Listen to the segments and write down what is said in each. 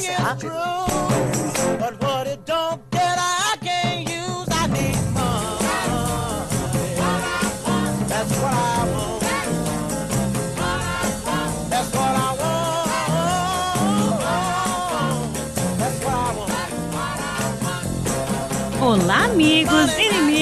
Mas não era pra ser rápido? But what it don't get, I can't use. I need money. That's what I want. That's what I want. That's what I want. Olá, amigos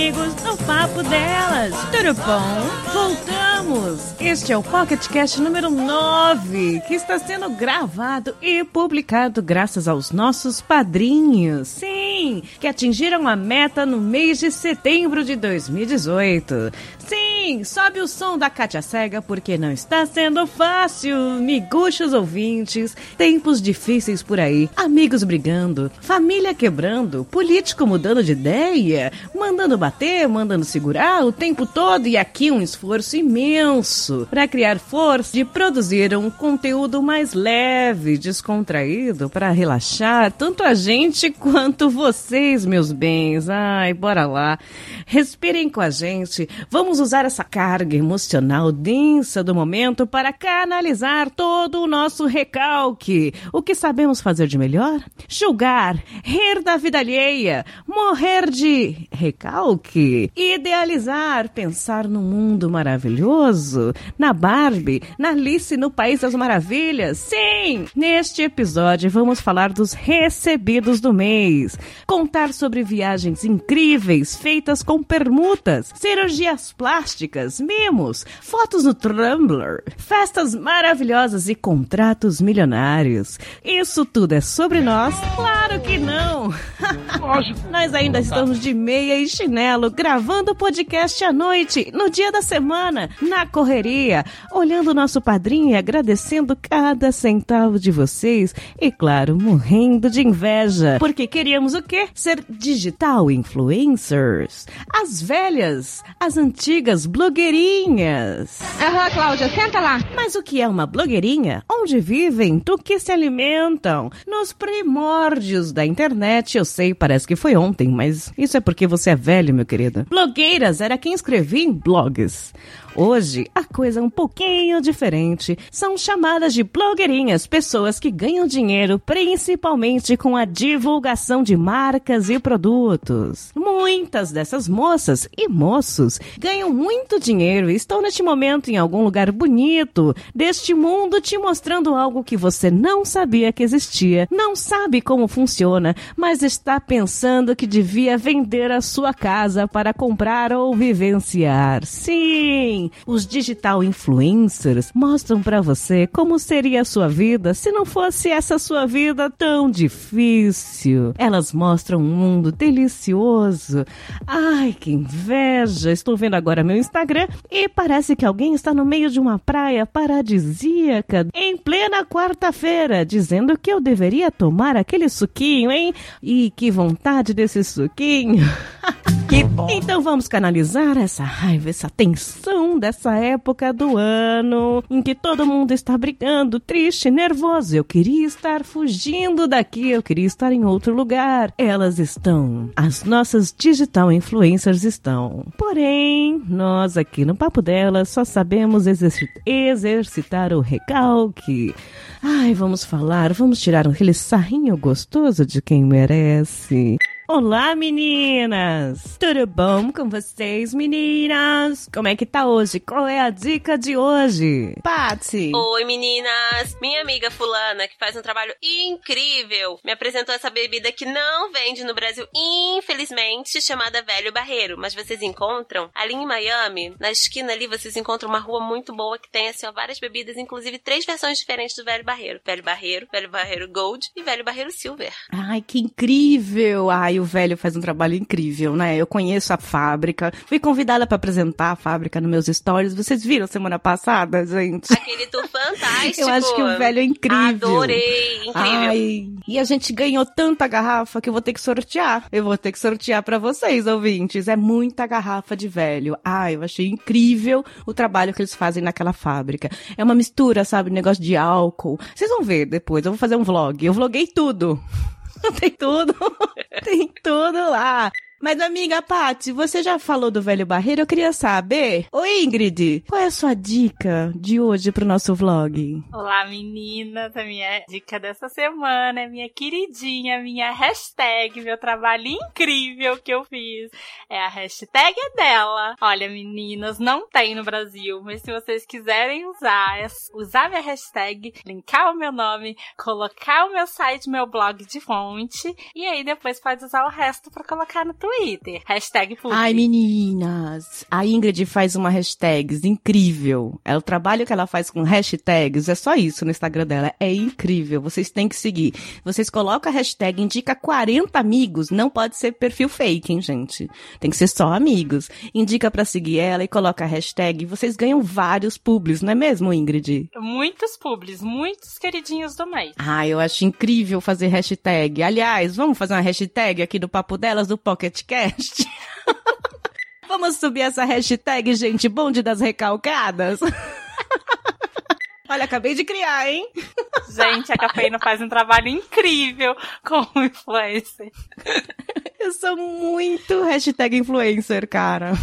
inimigos do Papo Delas. Tudo bom? Voltamos! Este é o Pocket Cast número 9, que está sendo gravado e publicado graças aos nossos padrinhos. Sim, que atingiram a meta no mês de setembro de 2018. Sim, sobe o som da Cátia Cega porque não está sendo fácil. Miguxos ouvintes, tempos difíceis por aí, amigos brigando, família quebrando, político mudando de ideia, mandando bater, mandando segurar o tempo todo e aqui um esforço imenso para criar força de produzir um conteúdo mais leve, descontraído para relaxar tanto a gente quanto vocês, meus bens. Ai, bora lá. Respirem com a gente. Vamos usar essa carga emocional densa do momento para canalizar todo o nosso recalque. O que sabemos fazer de melhor? Julgar, rir da vida alheia, morrer de recalque, idealizar, pensar no mundo maravilhoso, na Barbie, na Alice no País das Maravilhas. Sim! Neste episódio vamos falar dos recebidos do mês, contar sobre viagens incríveis feitas com permutas, cirurgias plásticas, mimos, fotos no Tumblr, festas maravilhosas e contratos milionários. Isso tudo é sobre nós? Claro que não! nós ainda estamos de meia e chinelo gravando o podcast à noite, no dia da semana, na correria, olhando o nosso padrinho e agradecendo cada centavo de vocês e, claro, morrendo de inveja, porque queríamos o quê? Ser digital influencers. As velhas, as antigas blogueirinhas. Aham, Cláudia, senta lá. Mas o que é uma blogueirinha? Onde vivem? Do que se alimentam? Nos primórdios da internet, eu sei, parece que foi ontem, mas isso é porque você é velho, meu querido. Blogueiras era quem escrevia em blogs. Hoje, a coisa é um pouquinho diferente. São chamadas de blogueirinhas, pessoas que ganham dinheiro principalmente com a divulgação de marcas e produtos. Muitas dessas moças e moços ganham muito dinheiro e estão neste momento em algum lugar bonito deste mundo te mostrando algo que você não sabia que existia, não sabe como funciona, mas está pensando que devia vender a sua casa para comprar ou vivenciar. Sim! Os digital influencers mostram para você como seria a sua vida se não fosse essa sua vida tão difícil. Elas mostram um mundo delicioso. Ai, que inveja! Estou vendo agora meu Instagram e parece que alguém está no meio de uma praia paradisíaca em plena quarta-feira, dizendo que eu deveria tomar aquele suquinho, hein? E que vontade desse suquinho! Que bom. Então vamos canalizar essa raiva, essa tensão dessa época do ano em que todo mundo está brigando, triste, nervoso. Eu queria estar fugindo daqui, eu queria estar em outro lugar. Elas estão, as nossas digital influencers estão. Porém, nós aqui no Papo Delas só sabemos exerci- exercitar o recalque. Ai, vamos falar, vamos tirar aquele sarrinho gostoso de quem merece. Olá, meninas! Tudo bom com vocês, meninas? Como é que tá hoje? Qual é a dica de hoje? Patsy! Oi, meninas! Minha amiga fulana, que faz um trabalho incrível, me apresentou essa bebida que não vende no Brasil, infelizmente, chamada Velho Barreiro. Mas vocês encontram ali em Miami, na esquina ali, vocês encontram uma rua muito boa que tem, assim, ó, várias bebidas, inclusive três versões diferentes do Velho Barreiro. Velho Barreiro, Velho Barreiro Gold e Velho Barreiro Silver. Ai, que incrível! Ai, o velho faz um trabalho incrível, né? Eu conheço a fábrica. Fui convidada para apresentar a fábrica nos meus stories. Vocês viram semana passada, gente? Aquele tour fantástico. Eu acho que o velho é incrível. Adorei, incrível. Ai, e a gente ganhou tanta garrafa que eu vou ter que sortear. Eu vou ter que sortear para vocês, ouvintes. É muita garrafa de velho. Ai, eu achei incrível o trabalho que eles fazem naquela fábrica. É uma mistura, sabe? Negócio de álcool. Vocês vão ver depois. Eu vou fazer um vlog. Eu vloguei tudo. Tem tudo. Tem tudo lá. Mas, amiga Paty, você já falou do velho barreiro? Eu queria saber. Oi, Ingrid, qual é a sua dica de hoje pro nosso vlog? Olá, meninas. A minha dica dessa semana é minha queridinha, minha hashtag, meu trabalho incrível que eu fiz. É a hashtag é dela. Olha, meninas, não tem no Brasil, mas se vocês quiserem usar, é usar minha hashtag, linkar o meu nome, colocar o meu site, meu blog de fonte, e aí depois pode usar o resto para colocar no Twitter. Hashtag publi. Ai, meninas, a Ingrid faz uma hashtags incrível. É o trabalho que ela faz com hashtags, é só isso no Instagram dela. É incrível. Vocês têm que seguir. Vocês colocam a hashtag, indica 40 amigos. Não pode ser perfil fake, hein, gente? Tem que ser só amigos. Indica pra seguir ela e coloca a hashtag. Vocês ganham vários publis, não é mesmo, Ingrid? Muitos publis, muitos queridinhos do mês. Ah, eu acho incrível fazer hashtag. Aliás, vamos fazer uma hashtag aqui do Papo Delas do Pocket Cast? Vamos subir essa hashtag, gente, bonde das recalcadas? Olha, acabei de criar, hein? Gente, a Cafeína faz um trabalho incrível como influencer. Eu sou muito hashtag influencer, cara.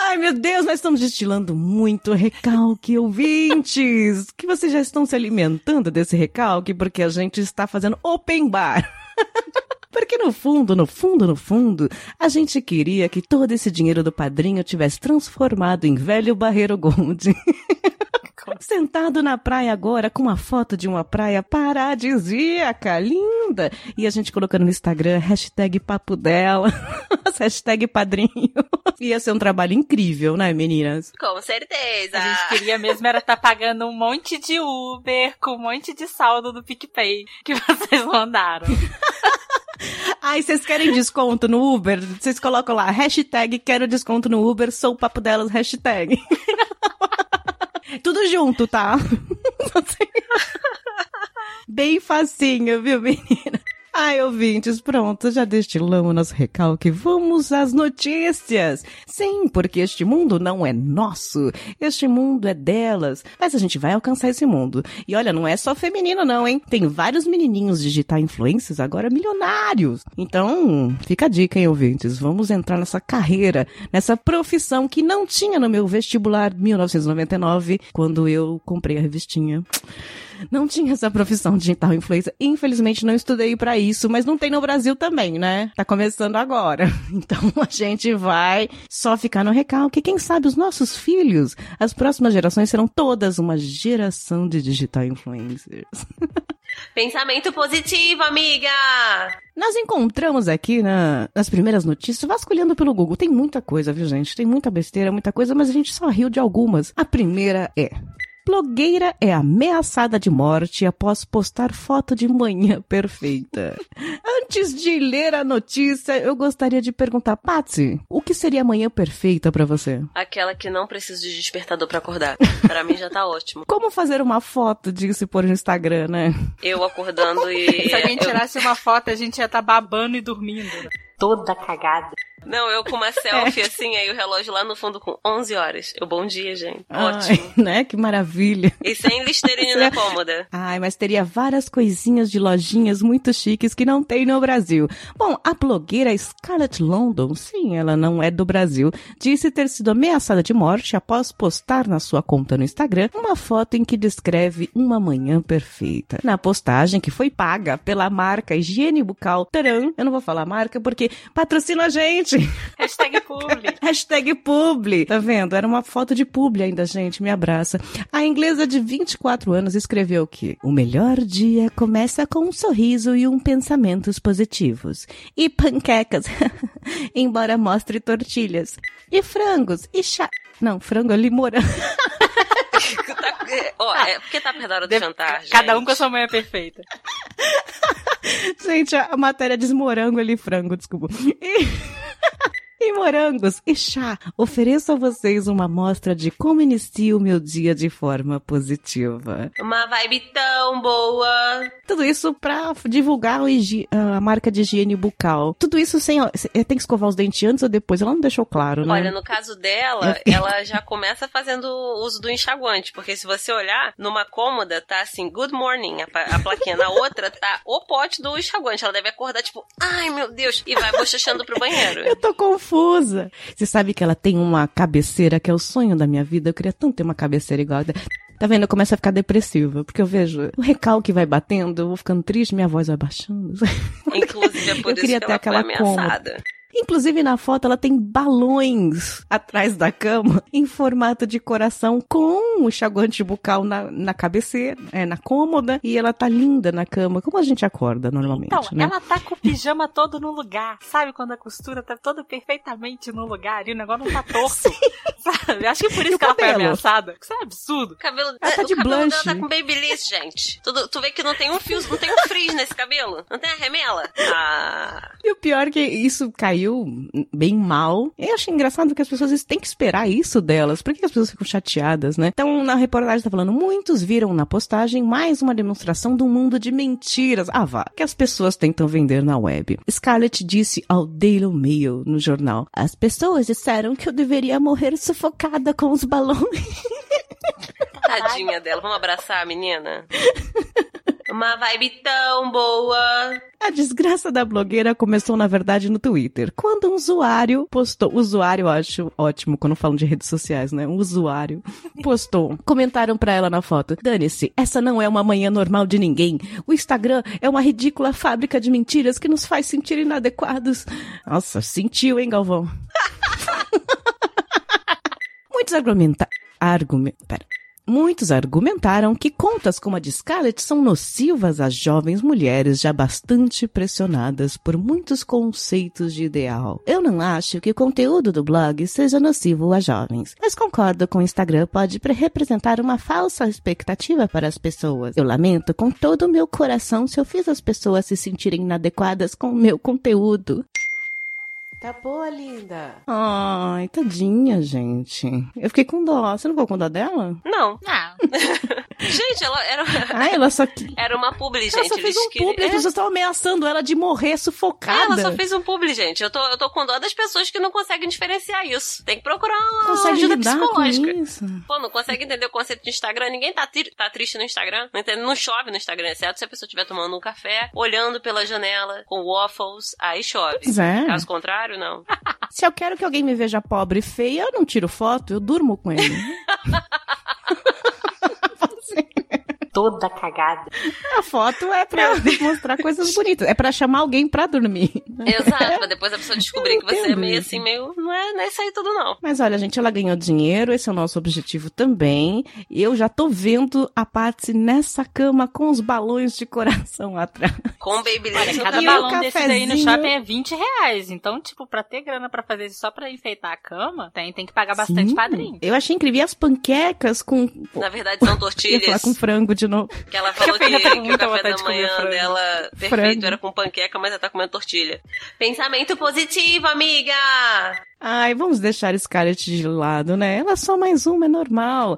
Ai, meu Deus, nós estamos destilando muito recalque, ouvintes. Que vocês já estão se alimentando desse recalque porque a gente está fazendo open bar. Porque no fundo, no fundo, no fundo, a gente queria que todo esse dinheiro do padrinho tivesse transformado em velho barreiro gold. Sentado na praia agora com uma foto de uma praia paradisíaca, linda. E a gente colocando no Instagram, hashtag papo dela, hashtag padrinho. Ia ser um trabalho incrível, né, meninas? Com certeza. A gente queria mesmo era estar tá pagando um monte de Uber com um monte de saldo do PicPay que vocês mandaram. Ai, vocês querem desconto no Uber? Vocês colocam lá, hashtag quero desconto no Uber, sou o papo delas, hashtag. Tudo junto, tá? Bem facinho, viu, menina? Ai, ouvintes, pronto, já destilamos nosso recalque. Vamos às notícias. Sim, porque este mundo não é nosso. Este mundo é delas. Mas a gente vai alcançar esse mundo. E olha, não é só feminino não, hein? Tem vários menininhos digital influencers agora milionários. Então, fica a dica, hein, ouvintes. Vamos entrar nessa carreira, nessa profissão que não tinha no meu vestibular 1999, quando eu comprei a revistinha. Não tinha essa profissão digital influencer. Infelizmente não estudei para isso, mas não tem no Brasil também, né? Tá começando agora. Então a gente vai só ficar no recalque. Quem sabe os nossos filhos, as próximas gerações serão todas uma geração de digital influencers. Pensamento positivo, amiga! Nós encontramos aqui na, nas primeiras notícias, vasculhando pelo Google. Tem muita coisa, viu, gente? Tem muita besteira, muita coisa, mas a gente só riu de algumas. A primeira é. Blogueira é ameaçada de morte após postar foto de manhã perfeita. Antes de ler a notícia, eu gostaria de perguntar, Patsy, o que seria a manhã perfeita para você? Aquela que não precisa de despertador para acordar. Para mim já tá ótimo. Como fazer uma foto de se pôr no Instagram, né? Eu acordando e. Se alguém tirasse eu... uma foto, a gente ia estar tá babando e dormindo. Toda cagada. Não, eu com uma selfie assim, aí o relógio lá no fundo com 11 horas. Eu, bom dia, gente. Ai, Ótimo. né? Que maravilha. E sem listerine na cômoda. Ai, mas teria várias coisinhas de lojinhas muito chiques que não tem no Brasil. Bom, a blogueira Scarlett London, sim, ela não é do Brasil, disse ter sido ameaçada de morte após postar na sua conta no Instagram uma foto em que descreve uma manhã perfeita. Na postagem, que foi paga pela marca Higiene Bucal Taran, eu não vou falar marca porque patrocina a gente. Hashtag publi. Hashtag publi. Tá vendo? Era uma foto de publi ainda, gente. Me abraça. A inglesa de 24 anos escreveu que o melhor dia começa com um sorriso e um pensamentos positivos. E panquecas, embora mostre tortilhas. E frangos, e chá. Não, frango ali morango. É, Ó, é porque tá perto da hora do Deve- jantar, Cada um gente. com a sua manhã perfeita. Gente, a matéria diz morango ali, frango, desculpa. E... E morangos e chá. Ofereço a vocês uma amostra de como inicio o meu dia de forma positiva. Uma vibe tão boa. Tudo isso pra divulgar a marca de higiene bucal. Tudo isso sem. ó, Tem que escovar os dentes antes ou depois? Ela não deixou claro, né? Olha, no caso dela, ela já começa fazendo uso do enxaguante, porque se você olhar, numa cômoda tá assim, good morning, a, a plaquinha, na outra tá o pote do enxaguante. Ela deve acordar tipo, ai meu Deus, e vai bochechando pro banheiro. Eu tô confusa. Você sabe que ela tem uma cabeceira que é o sonho da minha vida. Eu queria tanto ter uma cabeceira igual. Tá vendo? Eu começo a ficar depressiva, porque eu vejo o recalque vai batendo, eu vou ficando triste, minha voz vai baixando. Inclusive, é por Eu isso queria que ter ela foi aquela cômoda. Inclusive na foto ela tem balões atrás da cama em formato de coração com o enxaguante bucal na, na cabeceira, é, na cômoda e ela tá linda na cama, como a gente acorda normalmente, Então, né? ela tá com o pijama todo no lugar. Sabe quando a costura tá toda perfeitamente no lugar e o negócio não tá torto? Sabe? Acho que por isso que ela foi cabelo? ameaçada. Isso é absurdo. O cabelo, Ela tá o de cabelo dela blanche. tá com babyliss, gente. Tu, tu vê que não tem um fio, não tem um frizz nesse cabelo? Não tem a remela? Ah, E o pior é que isso caiu bem mal. Eu acho engraçado que as pessoas têm que esperar isso delas. Por que as pessoas ficam chateadas, né? Então, na reportagem tá falando, muitos viram na postagem mais uma demonstração do mundo de mentiras. Ah, vá. Que as pessoas tentam vender na web. Scarlett disse ao Daily Mail, no jornal, as pessoas disseram que eu deveria morrer sufocada com os balões. tadinha dela. Vamos abraçar a menina? Uma vibe tão boa. A desgraça da blogueira começou, na verdade, no Twitter. Quando um usuário postou, usuário eu acho ótimo quando falam de redes sociais, né? Um usuário postou, comentaram pra ela na foto, dane-se, essa não é uma manhã normal de ninguém. O Instagram é uma ridícula fábrica de mentiras que nos faz sentir inadequados. Nossa, sentiu, hein, Galvão? Muitos argumentaram, argument, pera. Muitos argumentaram que contas como a de Scarlett são nocivas às jovens mulheres já bastante pressionadas por muitos conceitos de ideal. Eu não acho que o conteúdo do blog seja nocivo a jovens, mas concordo com o Instagram pode pre- representar uma falsa expectativa para as pessoas. Eu lamento com todo o meu coração se eu fiz as pessoas se sentirem inadequadas com o meu conteúdo. Tá boa, linda. Ai, tadinha, gente. Eu fiquei com dó. Você não ficou com dó dela? Não. Ah, Gente, ela era, Ah, ela só que. era uma publi, Ela gente. só fez um publi, as É. pessoas estavam ameaçando ela de morrer sufocada. Ela só fez um publi, gente. Eu tô, eu tô com dó das pessoas que não conseguem diferenciar isso. Tem que procurar uma Consegue ajuda lidar com psicológica. isso? Pô, não consegue entender o conceito de Instagram. Ninguém tá, tri- tá triste no Instagram. Não, entende? não chove no Instagram, exceto se a pessoa estiver tomando um café, olhando pela janela, com waffles, aí chove. Pois é. Caso contrário, não. Se eu quero que alguém me veja pobre e feia, eu não tiro foto, eu durmo com ele. toda cagada. A foto é pra mostrar coisas bonitas. É pra chamar alguém pra dormir. Exato, pra depois a pessoa descobrir que você é meio isso. assim, meio. Não é, não é isso aí tudo, não. Mas olha, gente, ela ganhou dinheiro, esse é o nosso objetivo também. E eu já tô vendo a Patsy nessa cama com os balões de coração atrás. Com Babyliss Cada E balão desse daí no shopping é 20 reais. Então, tipo, pra ter grana pra fazer isso só pra enfeitar a cama, tem, tem que pagar bastante Sim. padrinho. Eu achei incrível. E as panquecas com. Na verdade, são Eu ia falar tortilhas. com frango de novo. Que ela falou que, com que o café da manhã dela perfeito Frango. era com panqueca, mas ela tá comendo tortilha. Pensamento positivo, amiga! Ai, vamos deixar Scarlett de lado, né? Ela é só mais uma, é normal.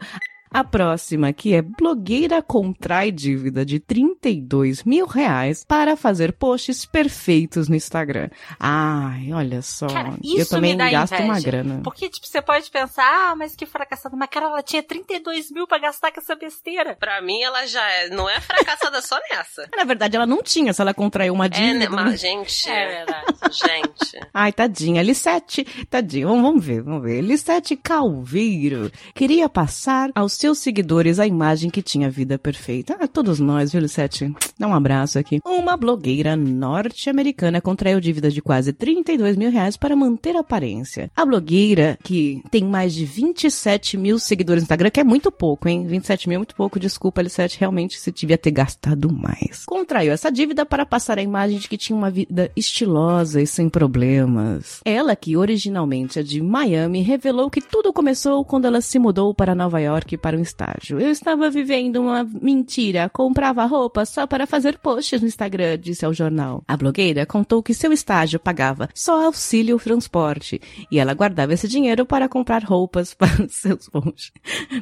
A próxima, que é blogueira contrai dívida de 32 mil reais para fazer posts perfeitos no Instagram. Ai, olha só. Cara, eu isso também me dá gasto inveja. uma grana. Porque, tipo, você pode pensar, ah, mas que fracassada. Mas, cara, ela tinha 32 mil pra gastar com essa besteira. Pra mim, ela já é, não é fracassada só nessa. Na verdade, ela não tinha, se ela contraiu uma É, dívida. né? mas, gente, É verdade. gente. Ai, tadinha, Lissete, tadinha, vamos, vamos ver, vamos ver. Lissete Calveiro queria passar aos seus seguidores a imagem que tinha vida perfeita. Ah, todos nós, viu, Lissete? Dá um abraço aqui. Uma blogueira norte-americana contraiu dívida de quase 32 mil reais para manter a aparência. A blogueira, que tem mais de 27 mil seguidores no Instagram, que é muito pouco, hein? 27 mil é muito pouco, desculpa, Lissete, realmente você devia ter gastado mais. Contraiu essa dívida para passar a imagem de que tinha uma vida estilosa e sem problemas. Ela, que originalmente é de Miami, revelou que tudo começou quando ela se mudou para Nova York para um estágio. Eu estava vivendo uma mentira, comprava roupa só para fazer posts no Instagram, disse ao jornal. A blogueira contou que seu estágio pagava só auxílio transporte e ela guardava esse dinheiro para comprar roupas para seus posts.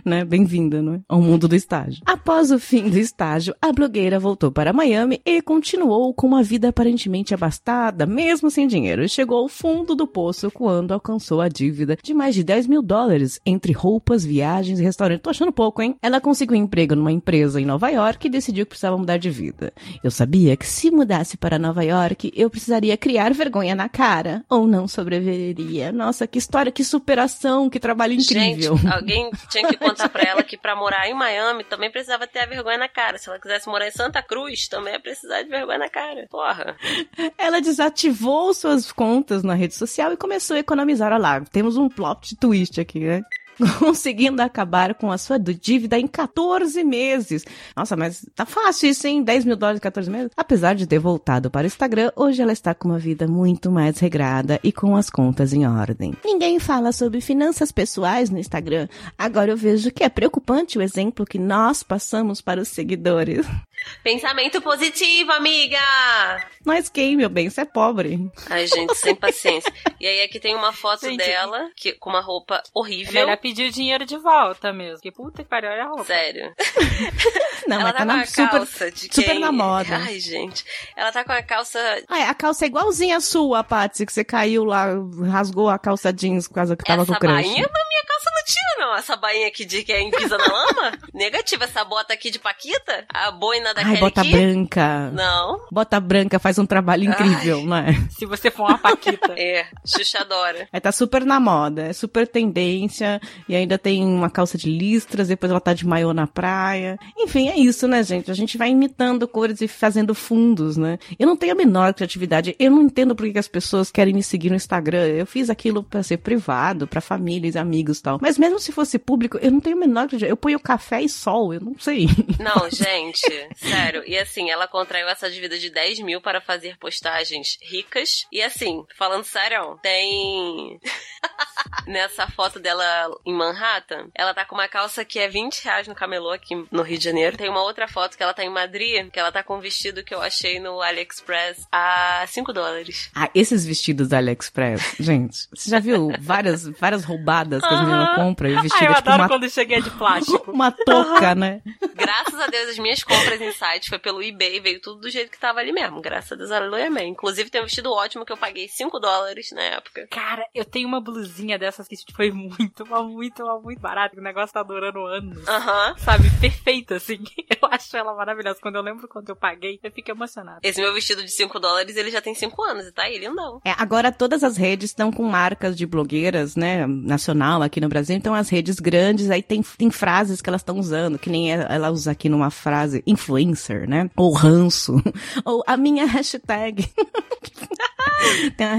né? Bem-vinda, não é? Ao mundo do estágio. Após o fim do estágio, a blogueira voltou para Miami e continuou com uma vida aparentemente abastada, mesmo sem dinheiro, e chegou ao fundo do poço quando alcançou a dívida de mais de 10 mil dólares entre roupas, viagens e restaurantes. Achando pouco, hein? Ela conseguiu um emprego numa empresa em Nova York e decidiu que precisava mudar de vida. Eu sabia que se mudasse para Nova York, eu precisaria criar vergonha na cara, ou não sobreviveria. Nossa, que história, que superação, que trabalho incrível. Gente, alguém tinha que contar pra ela que pra morar em Miami também precisava ter a vergonha na cara. Se ela quisesse morar em Santa Cruz, também ia precisar de vergonha na cara. Porra. Ela desativou suas contas na rede social e começou a economizar. Olha lá, temos um plot twist aqui, né? Conseguindo acabar com a sua dívida em 14 meses. Nossa, mas tá fácil isso, hein? 10 mil dólares em 14 meses? Apesar de ter voltado para o Instagram, hoje ela está com uma vida muito mais regrada e com as contas em ordem. Ninguém fala sobre finanças pessoais no Instagram. Agora eu vejo que é preocupante o exemplo que nós passamos para os seguidores. Pensamento positivo, amiga! Mas quem, meu bem? Você é pobre. Ai, gente, sem paciência. E aí aqui tem uma foto Gente, dela que, com uma roupa horrível. melhor pedir o dinheiro de volta mesmo. Que puta que pariu, olha a roupa. Sério. Não, ela tá tá com na a super, calça de super quem... na moda. Ai, gente. Ela tá com a calça Ah, é, a calça é igualzinha a sua, Patsy, que você caiu lá, rasgou a calça jeans por causa que tava com Essa crush. bainha, mas minha calça não tinha, não. Essa bainha aqui de quem pisa na lama? Negativa. Essa bota aqui de Paquita? A boina da Ai, bota branca. Não. Bota branca faz um trabalho incrível, não é? Se você for uma paquita. É, Xuxa adora. Aí tá super na moda, é super tendência, e ainda tem uma calça de listras, depois ela tá de maiô na praia. Enfim, é isso, né, gente? A gente vai imitando cores e fazendo fundos, né? Eu não tenho a menor criatividade. Eu não entendo por que as pessoas querem me seguir no Instagram. Eu fiz aquilo pra ser privado, pra famílias, amigos e tal. Mas mesmo se fosse público, eu não tenho a menor. Eu ponho café e sol, eu não sei. Não, gente, sério. E assim, ela contraiu essa dívida de 10 mil para fazer postagens ricas. E assim, falando sério, tem. Nessa foto dela em Manhattan, ela tá com uma calça que é 20 reais no camelô aqui no Rio de Janeiro. Tem uma outra foto que ela tá em Madrid, que ela tá com um vestido que eu achei no AliExpress a 5 dólares. Ah, esses vestidos da AliExpress, gente, você já viu várias, várias roubadas que as meninas compram Ai, eu é tipo adoro uma, quando cheguei de plástico. uma touca, né? Graças a Deus, as minhas compras em site foi pelo eBay, veio tudo do jeito que tava ali mesmo. Graças a Deus, aleluia, amém. Inclusive, tem um vestido ótimo que eu paguei 5 dólares na época. Cara, eu tenho uma blusinha dessas que foi muito, mas muito, mas muito barato. que O negócio tá durando anos. Aham. Sabe, perfeita, assim. Eu acho ela maravilhosa. Quando eu lembro quanto eu paguei, eu fico emocionada. Esse meu vestido de 5 dólares, ele já tem 5 anos e tá aí, lindão. É, agora todas as redes estão com marcas de blogueiras, né, nacional aqui no Brasil. Então as redes grandes, aí tem, tem frases que elas estão usando, que nem ela usa aqui numa frase influencer, né? Ou ranço. Ou a minha hashtag.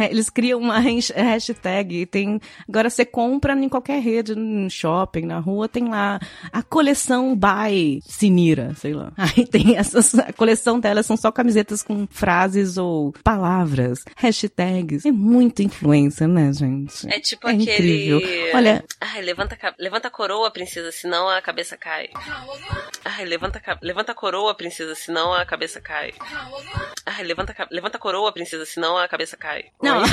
Eles criam uma hash- hashtag. Tem, agora você compra em qualquer rede, no shopping, na rua, tem lá a coleção by Sinira, sei lá. Aí tem essas, a coleção delas são só camisetas com frases ou palavras, hashtags. É muito influência, né, gente? É tipo É aquele. incrível. Olha- Ai, levanta, a levanta a coroa, princesa, senão a cabeça cai. Ai, levanta, a levanta a coroa, princesa, senão a cabeça cai. Ai, levanta, a levanta a coroa, princesa, senão a cabeça cai. Não.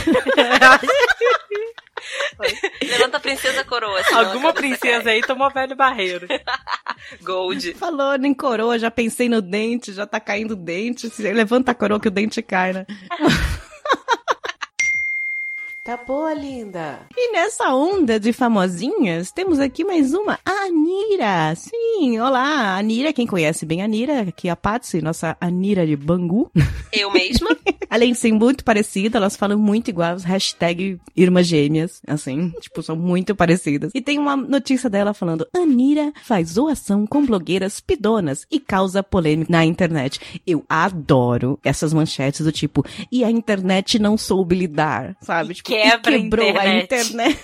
Levanta a princesa coroa. Alguma princesa cai. aí tomou velho barreiro. Gold. Falou em coroa, já pensei no dente, já tá caindo o dente. Levanta a coroa que o dente cai, né? Tá boa, linda. E nessa onda de famosinhas, temos aqui mais uma, a Anira. Sim, olá, a Anira, quem conhece bem a Anira, aqui é a Patsy, nossa Anira de Bangu. Eu mesma? Além de ser muito parecida, elas falam muito igual, hashtag irmãs gêmeas, assim, tipo, são muito parecidas. E tem uma notícia dela falando, Anira faz zoação com blogueiras pidonas e causa polêmica na internet. Eu adoro essas manchetes do tipo, e a internet não soube lidar, sabe? Tipo, quebra a e quebrou a internet. internet.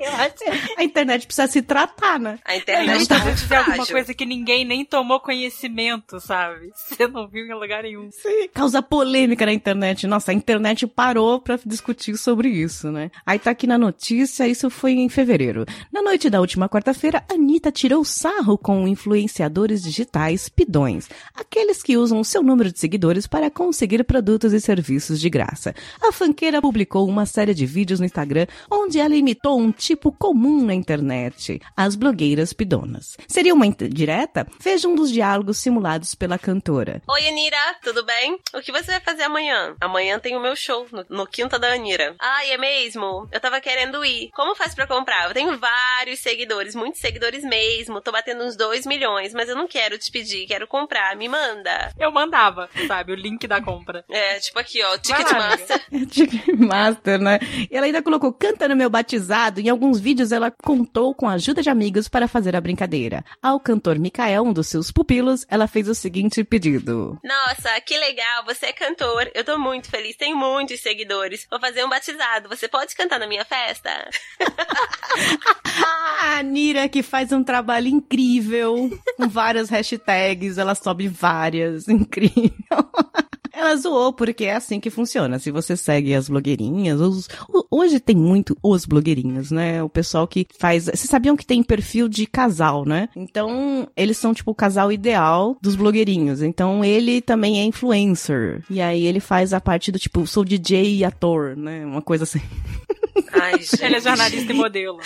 Eu acho A internet precisa se tratar, né? A É, internet mas tá se muito fizer alguma coisa que ninguém nem tomou conhecimento, sabe? Você não viu em lugar nenhum. Sim. Causa polêmica na internet. Nossa, a internet parou pra discutir sobre isso, né? Aí tá aqui na notícia, isso foi em fevereiro. Na noite da última quarta-feira, Anitta tirou sarro com influenciadores digitais pidões. Aqueles que usam o seu número de seguidores para conseguir produtos e serviços de graça. A fanqueira publicou uma série de vídeos no Instagram onde ela imitou um tipo comum na internet, as blogueiras pidonas. Seria uma direta? Veja um dos diálogos simulados pela cantora. Oi, Anira, tudo bem? O que você vai fazer amanhã? Amanhã tem o meu show no, no Quinta da Anira. Ai, é mesmo? Eu tava querendo ir. Como faz pra comprar? Eu tenho vários seguidores, muitos seguidores mesmo. Tô batendo uns 2 milhões, mas eu não quero te pedir, quero comprar. Me manda. Eu mandava, sabe? O link da compra. É, tipo aqui, ó, Ticketmaster. Ticketmaster, né? E ela ainda colocou canta no meu batizado. Em alguns vídeos ela contou com a ajuda de amigos para fazer a brincadeira. Ao cantor Mikael, um dos seus pupilos, ela fez o seguinte pedido. Nossa, que legal, você é cantor. Eu tô muito feliz, tenho muitos seguidores. Vou fazer um batizado. Você pode cantar na minha festa? A Nira que faz um trabalho incrível, com várias hashtags, ela sobe várias, incrível. Ela zoou porque é assim que funciona. Se você segue as blogueirinhas, os- o- hoje tem muito os blogueirinhos, né? O pessoal que faz. Vocês sabiam que tem perfil de casal, né? Então, eles são tipo o casal ideal dos blogueirinhos. Então, ele também é influencer. E aí ele faz a parte do tipo, sou DJ e ator, né? Uma coisa assim. Ai, gente. Ele é jornalista e modelo.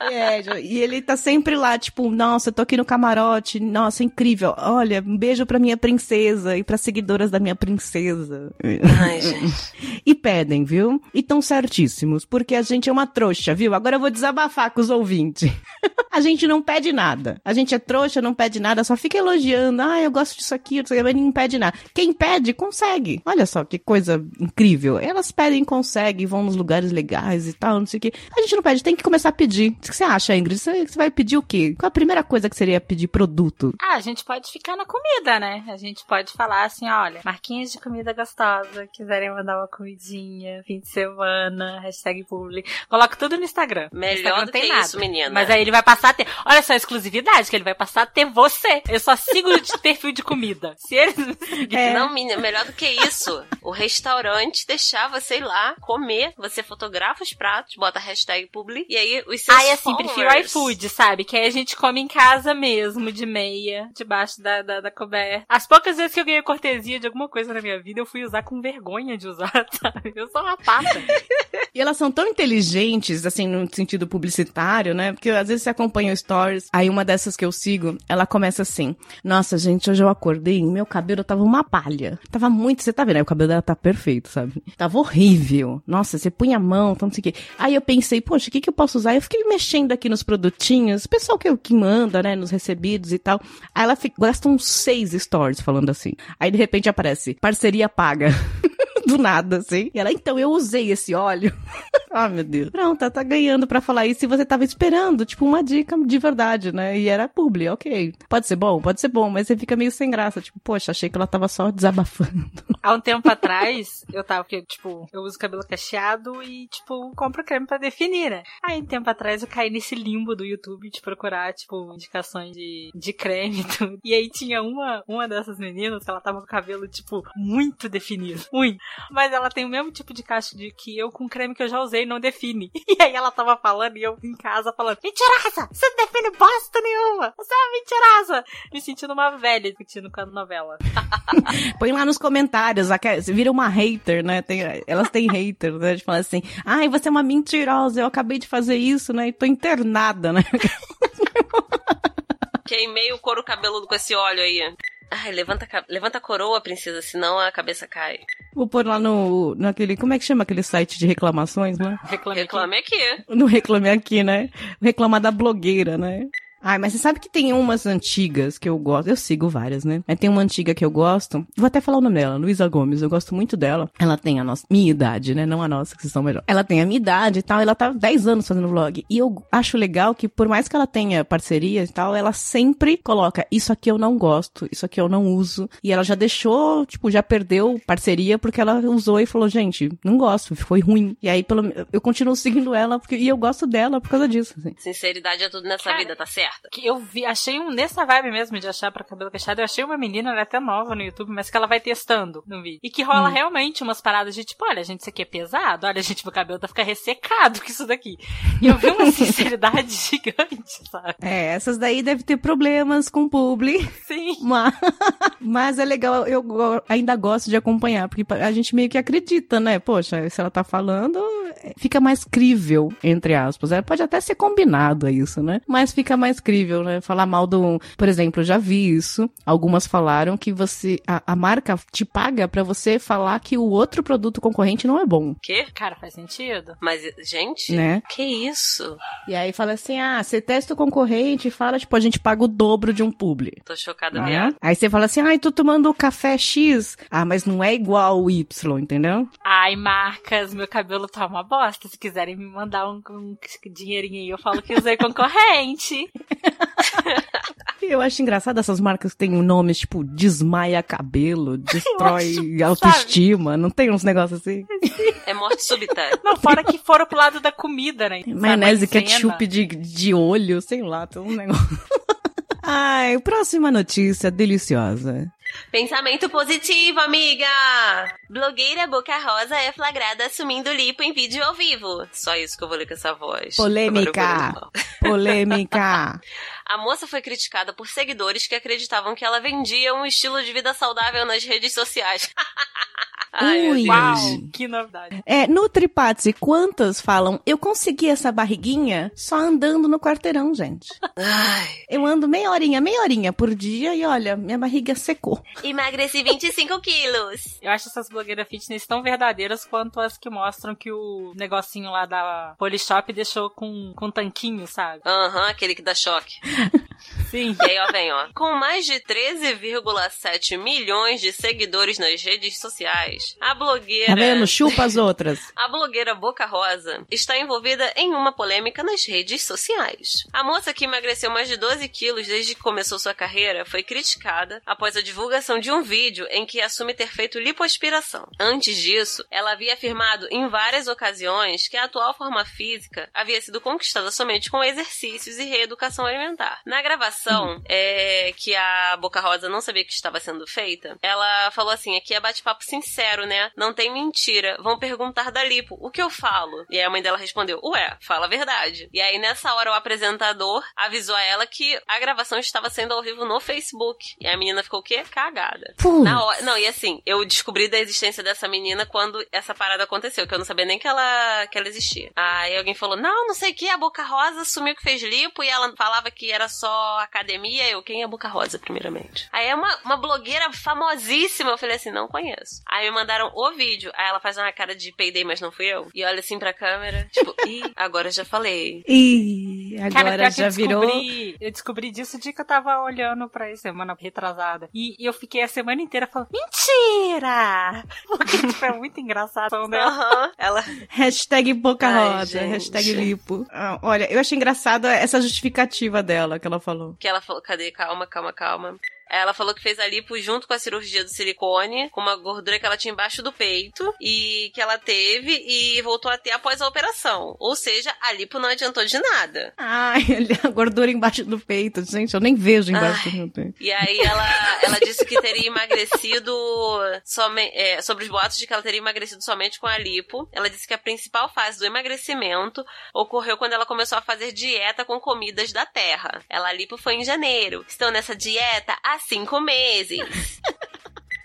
É, e ele tá sempre lá, tipo, nossa, eu tô aqui no camarote, nossa, incrível. Olha, um beijo pra minha princesa e pras seguidoras da minha princesa. Ai, gente. E pedem, viu? E tão certíssimos, porque a gente é uma trouxa, viu? Agora eu vou desabafar com os ouvintes. a gente não pede nada. A gente é trouxa, não pede nada, só fica elogiando. Ah, eu gosto disso aqui, mas não pede nada. Quem pede, consegue. Olha só que coisa incrível. Elas pedem, conseguem, vão nos lugares legais e tal, não sei o quê. A gente não pede, tem que começar a pedir. O que você acha, Ingrid? Você, você vai pedir o quê? Qual a primeira coisa que seria pedir produto? Ah, a gente pode ficar na comida, né? A gente pode falar assim, olha, marquinhas de comida gostosa, quiserem mandar uma comidinha, fim de semana, hashtag publi. Coloca tudo no Instagram. Melhor Instagram do não tem que nada. isso, menina. Mas aí ele vai passar a ter. Olha só a exclusividade que ele vai passar a ter você. Eu só sigo de perfil de comida. Se eles seguirem. Não, menina, melhor do que isso. O restaurante deixar você ir lá comer, você fotografa os pratos, bota a hashtag publi, e aí os seus Ai, assim, prefiro followers- iFood, sabe? Que aí a gente come em casa mesmo, de meia, debaixo da, da, da coberta. As poucas vezes que eu ganhei cortesia de alguma coisa na minha vida, eu fui usar com vergonha de usar, sabe? Eu sou uma pata. E elas são tão inteligentes, assim, no sentido publicitário, né? Porque às vezes você acompanha o stories, aí uma dessas que eu sigo, ela começa assim: Nossa, gente, hoje eu acordei e meu cabelo tava uma palha. Tava muito, você tá vendo? Aí o cabelo dela tá perfeito, sabe? Tava horrível. Nossa, você punha a mão, então não sei o quê. Aí eu pensei, poxa, o que que eu posso usar? Eu fiquei mexendo aqui nos produtinhos, pessoal que, que manda, né, nos recebidos e tal. Aí ela fica, gasta uns seis stories falando assim. Aí de repente aparece, parceria paga. Do nada, assim. E ela, então, eu usei esse óleo. Ah, meu Deus. Pronto, ela tá ganhando pra falar isso e você tava esperando, tipo, uma dica de verdade, né? E era publi, ok. Pode ser bom, pode ser bom, mas você fica meio sem graça. Tipo, poxa, achei que ela tava só desabafando. Há um tempo atrás, eu tava, porque, tipo, eu uso cabelo cacheado e, tipo, compro creme pra definir, né? Aí, um tempo atrás, eu caí nesse limbo do YouTube de procurar, tipo, indicações de, de creme e tudo. E aí tinha uma, uma dessas meninas que ela tava com o cabelo, tipo, muito definido. Muito. Mas ela tem o mesmo tipo de caixa de que eu com creme que eu já usei não define. E aí ela tava falando e eu em casa falando: Mentirosa! Você não define bosta nenhuma! Você é uma mentirosa! Me sentindo uma velha discutindo com a novela. Põe lá nos comentários, vira uma hater, né? Tem- elas têm hater, né? De falar assim, ai, você é uma mentirosa, eu acabei de fazer isso, né? E tô internada, né? Queimei o couro cabeludo com esse óleo aí. Ai, levanta, levanta a coroa, princesa, senão a cabeça cai. Vou pôr lá no, naquele, como é que chama aquele site de reclamações, né? Reclame aqui. Reclame aqui. No Reclame Aqui, né? Reclamar da blogueira, né? Ai, mas você sabe que tem umas antigas que eu gosto. Eu sigo várias, né? Mas tem uma antiga que eu gosto. Vou até falar o nome dela, Luísa Gomes. Eu gosto muito dela. Ela tem a nossa, minha idade, né? Não a nossa, que vocês são melhor. Ela tem a minha idade e tal. Ela tá 10 anos fazendo vlog. E eu acho legal que, por mais que ela tenha parceria e tal, ela sempre coloca: Isso aqui eu não gosto, isso aqui eu não uso. E ela já deixou, tipo, já perdeu parceria porque ela usou e falou: Gente, não gosto, foi ruim. E aí, pelo eu continuo seguindo ela porque, e eu gosto dela por causa disso, assim. Sinceridade é tudo nessa Cara, vida, tá certa? Que eu vi, achei um, nessa vibe mesmo de achar pra cabelo cacheado, eu achei uma menina, ela é até nova no YouTube, mas que ela vai testando no vídeo. E que rola realmente umas paradas de tipo, olha, gente, isso aqui é pesado, olha, gente, meu cabelo tá ficando ressecado com isso daqui. E eu vi uma sinceridade gigante, sabe? É, essas daí devem ter problemas com o publi, Sim. mas, mas é legal, eu ainda gosto de acompanhar, porque a gente meio que acredita, né? Poxa, se ela tá falando, fica mais crível, entre aspas. É, pode até ser combinado a isso, né? Mas fica mais crível, né? Falar mal do... Por exemplo, eu já vi isso, algumas falaram que você, a, a marca te paga pra você falar que o outro produto concorrente não é bom, Quê? Cara, faz sentido? Mas, gente, né? que isso? E aí fala assim, ah, você testa o concorrente e fala, tipo, a gente paga o dobro de um publi. Tô chocada, Né? viado. Aí você fala assim, ai, tô tomando café X. Ah, mas não é igual o Y, entendeu? Ai, marcas, meu cabelo tá uma bosta. Se quiserem me mandar um, um dinheirinho aí, eu falo que usei concorrente. Eu acho engraçado essas marcas que têm nomes tipo desmaia cabelo, destrói autoestima, não tem uns negócios assim? É morte súbita. Não, fora que foram pro lado da comida, né? Maionese, ketchup de, de olho, sei lá, tem um negócio. Ai, próxima notícia deliciosa. Pensamento positivo, amiga! Blogueira Boca Rosa é flagrada assumindo lipo em vídeo ao vivo. Só isso que eu vou ler com essa voz. Polêmica. Polêmica. A moça foi criticada por seguidores que acreditavam que ela vendia um estilo de vida saudável nas redes sociais. Ai, Ui. Uau, que novidade. É, Nutripatsi, quantas falam, eu consegui essa barriguinha só andando no quarteirão, gente. Ai. Eu ando meia horinha, meia horinha por dia e olha, minha barriga secou. Emagreci 25 quilos. Eu acho essas blogueiras fitness tão verdadeiras quanto as que mostram que o negocinho lá da Polishop deixou com, com tanquinho, sabe? Aham, aquele que dá choque. Sim. E aí, ó, vem, ó. Com mais de 13,7 milhões de seguidores nas redes sociais, a blogueira. Tá vendo? Chupa as outras. A blogueira Boca Rosa está envolvida em uma polêmica nas redes sociais. A moça que emagreceu mais de 12 quilos desde que começou sua carreira foi criticada após a divulgação de um vídeo em que assume ter feito lipoaspiração. Antes disso, ela havia afirmado em várias ocasiões que a atual forma física havia sido conquistada somente com exercícios e reeducação alimentar. Na gravação, é, que a Boca Rosa não sabia que estava sendo feita, ela falou assim: aqui é bate-papo sincero, né? Não tem mentira. Vão perguntar da lipo. O que eu falo? E aí a mãe dela respondeu: Ué, fala a verdade. E aí nessa hora o apresentador avisou a ela que a gravação estava sendo ao vivo no Facebook. E a menina ficou o quê? Cagada. Na hora, não, e assim, eu descobri da existência dessa menina quando essa parada aconteceu, que eu não sabia nem que ela, que ela existia. Aí alguém falou: Não, não sei o que, a Boca Rosa assumiu que fez lipo e ela falava que era só academia. Eu, quem é Boca Rosa, primeiramente? Aí é uma, uma blogueira famosíssima. Eu falei assim: Não conheço. Aí me mandaram o vídeo. Aí ela faz uma cara de peidei, mas não fui eu. E olha assim pra câmera, tipo, ih, agora eu já falei. Ih, Cara, agora que já eu virou. descobri, eu descobri disso de que eu tava olhando pra isso semana retrasada. E, e eu fiquei a semana inteira falando, mentira! Porque tipo, é muito engraçado, né? Aham. Ela. Hashtag boca Ai, rosa, gente. hashtag lipo. Ah, olha, eu achei engraçado essa justificativa dela que ela falou. Que ela falou: Cadê? Calma, calma, calma. Ela falou que fez a lipo junto com a cirurgia do silicone, com uma gordura que ela tinha embaixo do peito e que ela teve e voltou a ter após a operação. Ou seja, a lipo não adiantou de nada. Ai, a gordura embaixo do peito, gente, eu nem vejo embaixo Ai. do meu peito. E aí ela, ela disse que teria emagrecido somente, é, sobre os boatos de que ela teria emagrecido somente com a lipo. Ela disse que a principal fase do emagrecimento ocorreu quando ela começou a fazer dieta com comidas da terra. Ela a lipo foi em janeiro. Estão nessa dieta há cinco meses.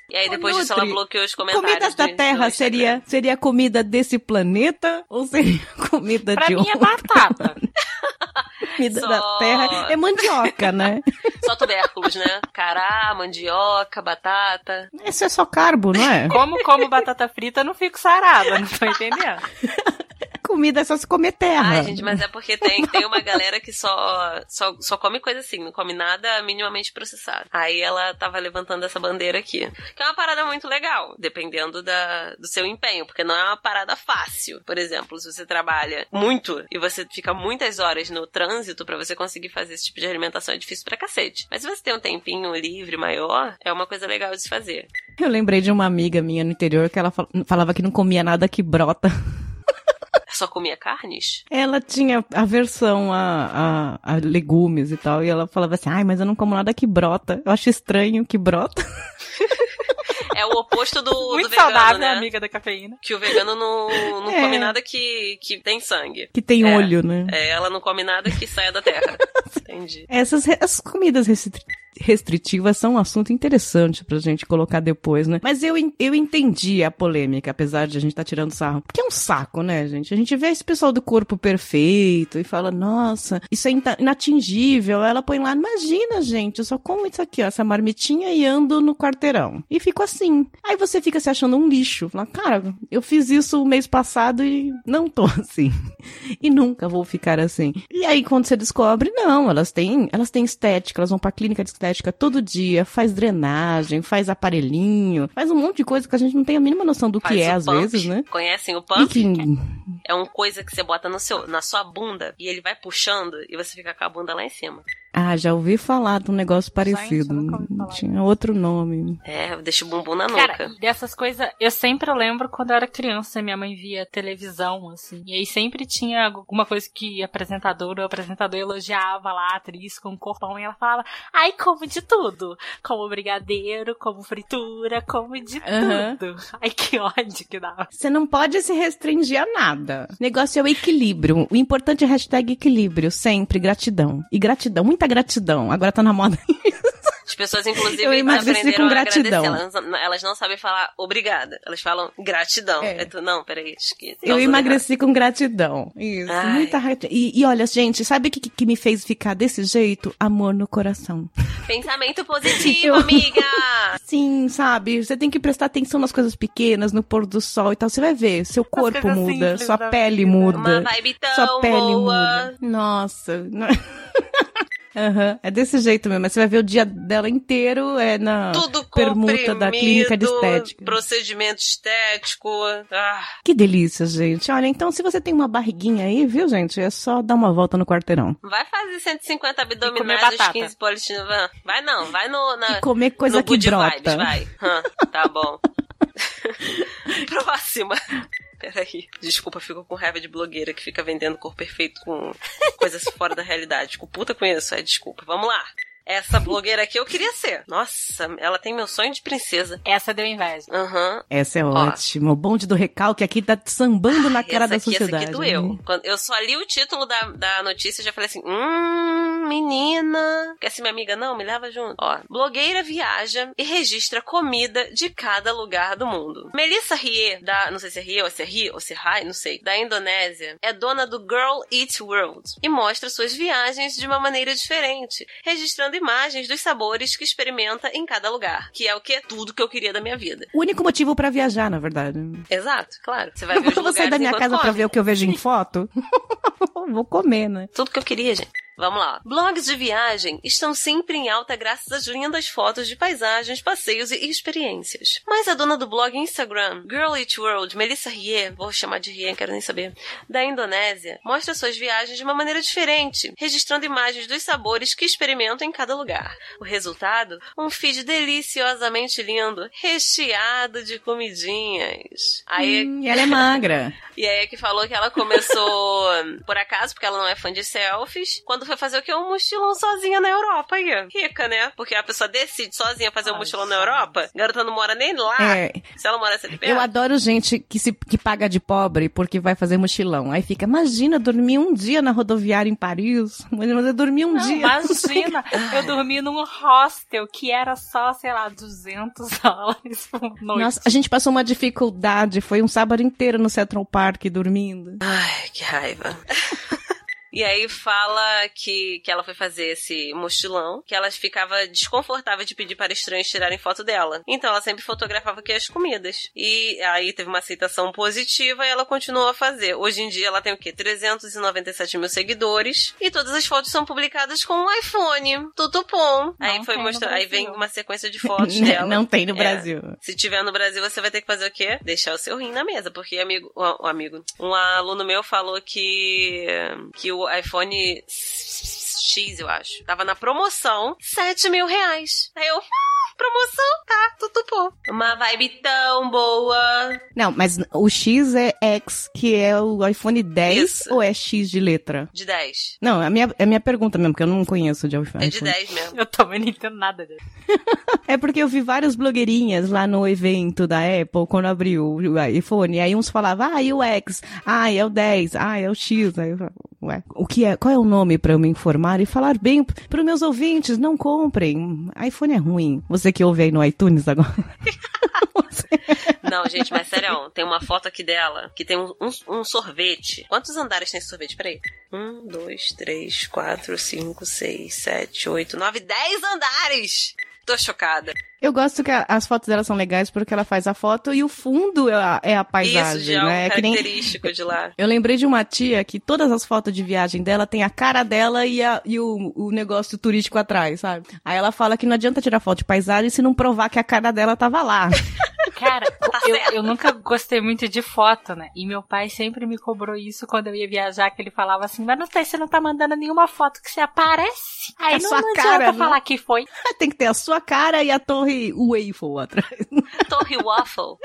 E aí depois disso ela bloqueou os comentários. Comidas da Terra seria, seria comida desse planeta ou seria comida Pra de mim é batata. Comida Só- da Terra é mandioca, né? Só tubérculos, né? Cará, mandioca, batata. Esse é só carbo, não é? Como como batata frita, não fico sarada, não tô entendendo. Comida é só se comer terra. Ai, gente, mas é porque tem, tem uma galera que só, só, só come coisa assim, não come nada minimamente processado. Aí ela tava levantando essa bandeira aqui. Que é uma parada muito legal, dependendo da, do seu empenho, porque não é uma parada fácil. Por exemplo, se você trabalha muito e você fica muitas horas no trânsito pra você conseguir fazer esse tipo de alimentação, é difícil pra cacete. Mas se você tem um tempinho livre maior, é uma coisa legal de se fazer. Eu lembrei de uma amiga minha no interior que ela fal- falava que não comia nada que brota. Só comia carnes? Ela tinha aversão a, a, a legumes e tal, e ela falava assim, ai, mas eu não como nada que brota. Eu acho estranho que brota. É o oposto do, do Muito vegano, saudável, né? amiga da cafeína. Que o vegano não, não É. come nada que, que tem sangue. Que tem É. olho, né? É, ela não come nada que saia da terra. Entendi. Essas, essas comidas restri- restritivas são um assunto interessante pra gente colocar depois, né? Mas eu, eu entendi a polêmica, apesar de a gente estar tirando sarro. Porque é um saco, né, gente? A gente vê esse pessoal do corpo perfeito e fala, nossa, isso é ina- inatingível. Ela põe lá, imagina, gente, eu só como isso aqui, ó, essa marmitinha e ando no quarteirão. E fico assim. Aí você fica se achando um lixo. Fala, cara, eu fiz isso o mês passado e não tô assim. E nunca vou ficar assim. E aí, quando você descobre, não, elas têm, elas têm estética, elas vão pra clínica de estética todo dia, faz drenagem, faz aparelhinho, faz um monte de coisa que a gente não tem a mínima noção do Faz que é, às pump. vezes, né? Conhecem o pump? que, É uma coisa que você bota no seu, na sua bunda e ele vai puxando e você fica com a bunda lá em cima. Ah, já ouvi falar de um negócio parecido. falar. Tinha outro nome. É, deixa o bumbum na nuca. Cara, dessas coisas, eu sempre lembro quando eu era criança, minha mãe via televisão, assim. E aí sempre tinha alguma coisa que apresentadora ou apresentador elogiava lá, a atriz com um corpão, e ela falava, ai, como de tudo. Como brigadeiro, como fritura, como de Aham. tudo. Ai, que ódio que dava. Você não pode se restringir a nada. O negócio é o equilíbrio. O importante é hashtag equilíbrio, sempre, gratidão. E gratidão, muita gratidão. Agora tá na moda. As pessoas, inclusive, Eu emagreci aprenderam com a gratidão. agradecer. Elas, elas não sabem falar obrigada. Elas falam gratidão. É. É tu, não, peraí. Tá Eu emagreci com gratidão. Isso, Ai. muita gratidão. E, e olha, gente, sabe o que, que me fez ficar desse jeito? Amor no coração. Pensamento positivo, Eu- amiga! Sim, sabe? Você tem que prestar atenção nas coisas pequenas, no pôr do sol e tal. Você vai ver, seu corpo muda, simples sua pele vida. muda. Uma vibe tão Sua pele boa. muda. Nossa. Aham, É desse jeito mesmo. Mas você vai ver o dia dela inteiro é na Tudo permuta da clínica de estética. Procedimento estético. Ah, Que delícia, gente. Olha, então se você tem uma barriguinha aí, viu, gente? É só dar uma volta no quarteirão. vai fazer 150 comer abdominais, os batata. 15 politinhos. Vai, não, vai no, na, E comer coisa no que brota. vibes, vai. Hã, tá bom. Próxima. Peraí. Desculpa, fico com raiva de blogueira que fica vendendo cor perfeito com coisas fora da realidade. Fico puta com isso. É, desculpa. Vamos lá. Essa blogueira aqui eu queria ser. Nossa, ela tem meu sonho de princesa. Essa deu inveja. Aham. Essa é ótima. O bonde do recalque aqui tá sambando na cara essa da aqui, sociedade. Essa aqui doeu. Quando eu só li o título da, da notícia e já falei assim: hum, menina. Quer ser minha amiga? Não, me leva junto. Ó, blogueira viaja e registra comida de cada lugar do mundo. Melissa Rie, da. Não sei se é Rie ou se é Rie ou se é Rai, não sei. Da Indonésia, é dona do Girl Eat World e mostra suas viagens de uma maneira diferente, registrando imagens dos sabores que experimenta em cada lugar. Que é o que? Tudo que eu queria da minha vida. O único motivo pra viajar, na verdade. Exato, claro. Você vai ver os Eu vou sair da minha casa pra come. ver o que eu vejo em foto. vou comer, né? Tudo que eu queria, gente. Vamos lá. Blogs de viagem estão sempre em alta graças às lindas fotos de paisagens, passeios e experiências. Mas a dona do blog Instagram, Girl It World, Melissa Rie, vou chamar de Rie, quero nem saber, da Indonésia, mostra suas viagens de uma maneira diferente, registrando imagens dos sabores que experimenta em cada lugar. O resultado? Um feed deliciosamente lindo, recheado de comidinhas. Aí, Hum, ela é magra. e aí é que falou que ela começou por acaso, porque ela não é fã de selfies, quando foi fazer o quê? Um mochilão sozinha na Europa aí. Rica, né? Porque a pessoa decide sozinha fazer um Ai, mochilão na gente. Garota garota não mora nem lá. É. Se ela morasse ali perto. Eu adoro gente que se que paga de pobre porque vai fazer mochilão. Aí fica, imagina, dormir um dia na rodoviária em Paris. Mas eu dormi um Não, dia. imagina, eu dormi num hostel que era só, sei lá, 200 dólares por noite. Nossa, a gente passou uma dificuldade. Foi um sábado inteiro no Central Park dormindo. Ai, que raiva. E aí fala que, que ela foi fazer esse mochilão, que ela ficava desconfortável de pedir para estranhos tirarem foto dela. Então ela sempre fotografava aqui as comidas. E aí teve uma aceitação positiva e ela continuou a fazer. Hoje em dia ela tem o quê? 397 mil seguidores. E todas as fotos são publicadas com um iPhone. Tudo bom. Aí Não foi mostrar. Aí vem uma sequência de fotos dela. Não tem no É. Brasil. Se tiver no Brasil, você vai ter que fazer o quê? Deixar o seu rim na mesa, porque amigo, um amigo, um aluno meu falou que que o iPhone X, eu acho, tava na promoção, 7 mil reais. Aí eu, "Ah, promoção, tá, tudo bom. Uma vibe tão boa. Não, mas o X é X, que é o iPhone 10 Isso. ou é X de letra? De 10. Não, é a minha, é a minha pergunta mesmo, porque eu não conheço de iPhone. É de 10 mesmo. Eu também não entendo nada disso. É porque eu vi várias blogueirinhas lá no evento da Apple, quando abriu o iPhone, e aí uns falavam, ah, e o X? Ah, é o 10, ah, é o X. Aí eu falava, ué, o que é, qual é o nome pra eu me informar e falar bem para os meus ouvintes, não comprem. iPhone é ruim. Você que ouve aí no iTunes agora. Não, gente, mas sério, tem uma foto aqui dela que tem um, um- um sorvete. Quantos andares tem esse sorvete? Peraí. Um, dois, três, quatro, cinco, seis, sete, oito, nove, dez andares! Tô chocada. Eu gosto que a- as fotos dela são legais porque ela faz a foto e o fundo é a, é a paisagem, Isso, de algo né? É que nem- característico de lá. Eu lembrei de uma tia que todas as fotos de viagem dela tem a cara dela e, a- e o, o negócio turístico atrás, sabe? Aí ela fala que não adianta tirar foto de paisagem se não provar que a cara dela tava lá. Cara, Tá eu, eu nunca gostei muito de foto, né? E meu pai sempre me cobrou isso quando eu ia viajar, que ele falava assim, mas não tem, você não tá mandando nenhuma foto que você aparece. Aí É não, sua não cara, adianta né? falar que foi. tem que ter a sua cara e a torre Eiffel atrás, Torre Waffle.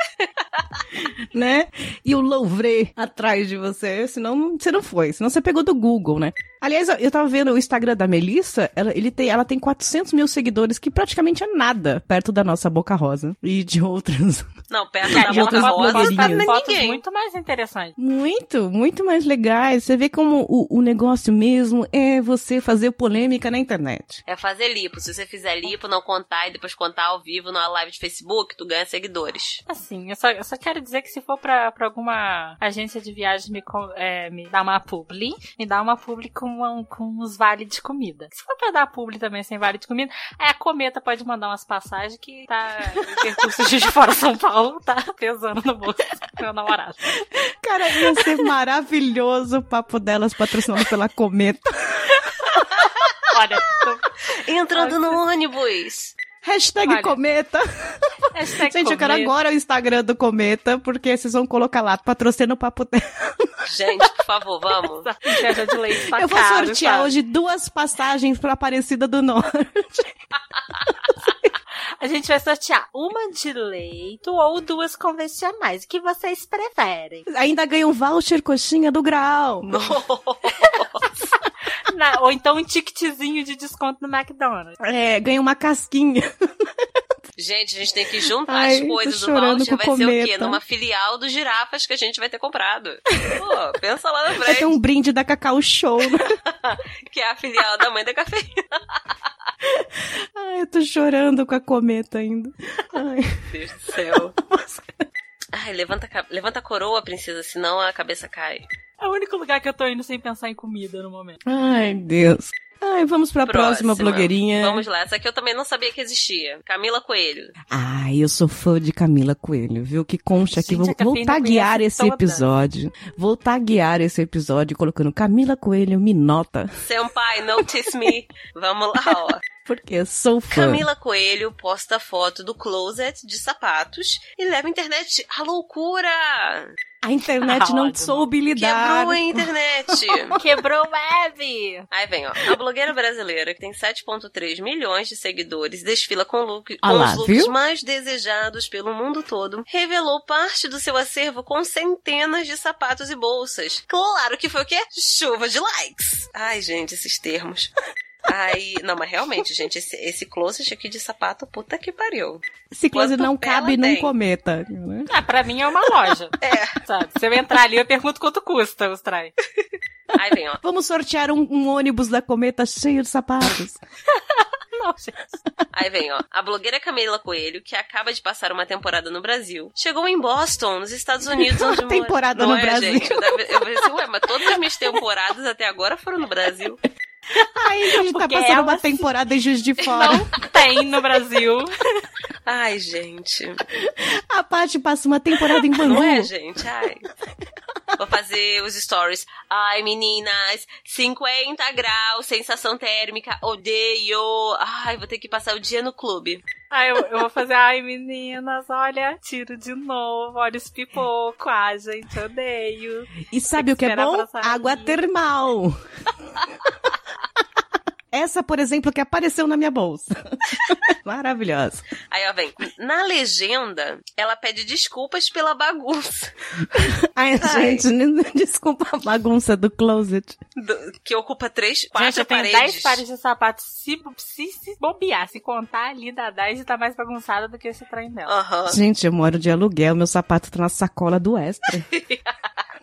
né? E o Louvre atrás de você, senão você não foi, senão você pegou do Google, né? Aliás, eu- eu tava vendo o Instagram da Melissa, ela, ele tem, ela tem 400 mil seguidores, que praticamente é nada perto da nossa Boca Rosa e de outras. Não, perto da de Boca Rosa, blogueirinhas. não é fotos ninguém. muito mais interessantes. Muito, muito mais legais. Você vê como o, o negócio mesmo é você fazer polêmica na internet. É fazer lipo. Se você fizer lipo, não contar e depois contar ao vivo numa live de Facebook, tu ganha seguidores. Assim, eu só, eu só quero dizer que se for pra, pra alguma agência de viagem me, é, me dar uma publi, me dá uma publi com, uma- com uns vale de comida. Se for pra dar publi também sem vale de comida, aí a Cometa pode mandar umas passagens que tá o percurso de fora São Paulo tá pesando no bolso do meu namorado. Cara, ia ser maravilhoso o papo delas patrocinado pela Cometa. Olha, tô, Entrando no ônibus. Hashtag Olha. Cometa. hashtag Gente, eu quero Cometa. agora o Instagram do Cometa, porque vocês vão colocar lá, patrocina o papo dela. Gente, por favor, vamos. De leite tá Eu vou caro, sortear sabe? hoje duas passagens pra Aparecida do Norte. A gente vai sortear uma de leito ou duas convencionais. O que vocês preferem? Ainda ganha um voucher coxinha do Grau. Na- ou então um ticketzinho de desconto no McDonald's. É, ganha uma casquinha. Gente, a gente tem que juntar Ai, as coisas. O voucher vai ser o quê? cometa. Numa filial dos girafas que a gente vai ter comprado. Pô, pensa lá na Vai frente. ter um brinde da Cacau Show. né? Que é a filial da mãe da cafeína. Ai, eu tô chorando com a cometa ainda. Ai. Deus do céu. Ai, levanta, levanta a coroa, princesa, senão a cabeça cai. É o único lugar que eu tô indo sem pensar em comida no momento. Ai, Deus. Ai, vamos pra próxima blogueirinha. Vamos lá, essa aqui eu também não sabia que existia. Camila Coelho. Ai, eu sou fã de Camila Coelho, viu? Que concha aqui. Vou, vou taguear esse todas. episódio. Vou taguear esse episódio colocando Camila Coelho me nota. Senpai, notice me. Vamos lá, ó. Porque eu sou fã. Camila Coelho posta foto do closet de sapatos e leva a internet à loucura. A internet Ah, não ótimo. soube lidar. Quebrou a internet. Quebrou o web! Aí vem, ó. A blogueira brasileira, que tem 7,3 milhões de seguidores, desfila com, look, com lá, os looks viu? mais desejados pelo mundo todo. Revelou parte do seu acervo com centenas de sapatos e bolsas. Claro que foi o quê? Chuva de likes. Ai, gente, esses termos. Aí, não, mas realmente, gente, esse, esse closet aqui de sapato, puta que pariu. Esse close Quanto não cabe num tem? cometa. né? Ah, pra mim é uma loja. É. Sabe? Se eu entrar ali, eu pergunto quanto custa os trai. Aí vem, ó. Vamos sortear um, um ônibus da cometa cheio de sapatos. Não, gente. Aí vem, ó. A blogueira Camila Coelho, que acaba de passar uma temporada no Brasil, chegou em Boston, nos Estados Unidos, onde mora. Temporada Não no é, Brasil. Gente? Eu pensei ué, mas todas as minhas temporadas até agora foram no Brasil. Ai, a gente tá Porque passando ela uma temporada em Juiz de Fora. Não tem no Brasil. Ai, gente. A Paty passa uma temporada em Bangu. Não é, gente? Ai. Vou fazer os stories. Ai, meninas, 50 graus, sensação térmica, odeio. Ai, vou ter que passar o dia no clube. Aí eu, eu vou fazer, ai meninas, olha, tiro de novo, olha os pipoco, ai gente, odeio. E sabe o que é bom? Água termal. Essa, por exemplo, que apareceu na minha bolsa. Maravilhosa. Aí, ó, vem. Na legenda, ela pede desculpas pela bagunça. Ai, Ai. gente, desculpa a bagunça do closet. do- que ocupa três, quatro gente, eu tenho paredes. 10 pares de sapatos. Se, se, se bobear, se contar ali da 10, tá mais bagunçada do que esse trem dela. Aham. Gente, eu moro de aluguel, meu sapato tá na sacola do extra.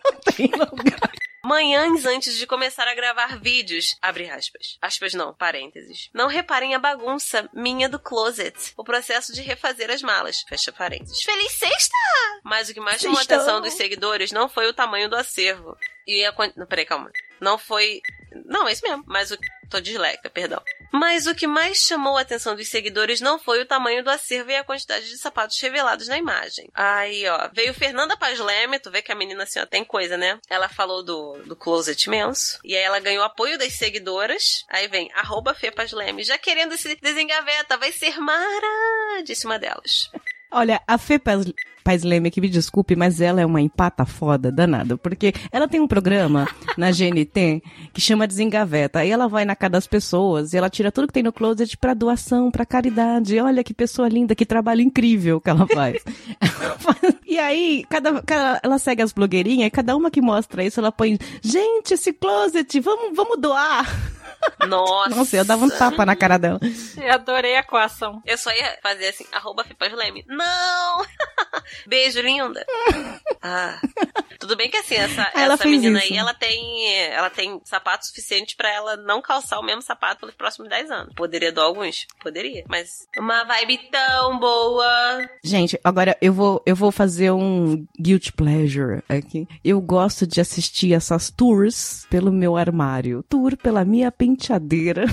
Não tem lugar. Manhãs antes de começar a gravar vídeos, abre aspas. Aspas não, parênteses. Não reparem a bagunça minha do closet. O processo de refazer as malas, fecha parênteses. Feliz sexta! Mas o que mais chamou a atenção dos seguidores não foi o tamanho do acervo. E a não, peraí, calma. Não foi... Não, é isso mesmo. Mas o... Tô dislexa, perdão. Mas o que mais chamou a atenção dos seguidores não foi o tamanho do acervo e a quantidade de sapatos revelados na imagem. Aí, ó, veio Fernanda Paz Leme, tu vê que a menina assim, ó, tem coisa, né? Ela falou do, do closet imenso. E aí ela ganhou apoio das seguidoras. Aí vem, arroba Fê Paz Leme, já querendo se desengaveta, vai ser mara, disse uma delas. Olha, a Fê Paz, Paz Leme, que me desculpe, mas ela é uma empata foda danada, porque ela tem um programa na GNT que chama Desengaveta. Aí ela vai na casa das pessoas e ela tira tudo que tem no closet pra doação, pra caridade. Olha que pessoa linda, que trabalho incrível que ela faz. e aí, cada, cada- ela segue as blogueirinhas e cada uma que mostra isso, ela põe, gente, esse closet, vamos, vamos doar. Nossa. Nossa, eu dava um tapa na cara dela. Eu adorei a coação. Eu só ia fazer assim, arroba Fê Paz Leme. Não! Beijo, linda. Ah. Tudo bem que assim, essa, Ela essa menina isso. aí, ela tem, ela tem sapato suficiente pra ela não calçar o mesmo sapato pelos próximos 10 anos. Poderia doar alguns? Poderia. Mas uma vibe tão boa. Gente, agora eu vou, eu vou fazer um guilty pleasure aqui. Eu gosto de assistir essas tours pelo meu armário. Tour pela minha penteadeira.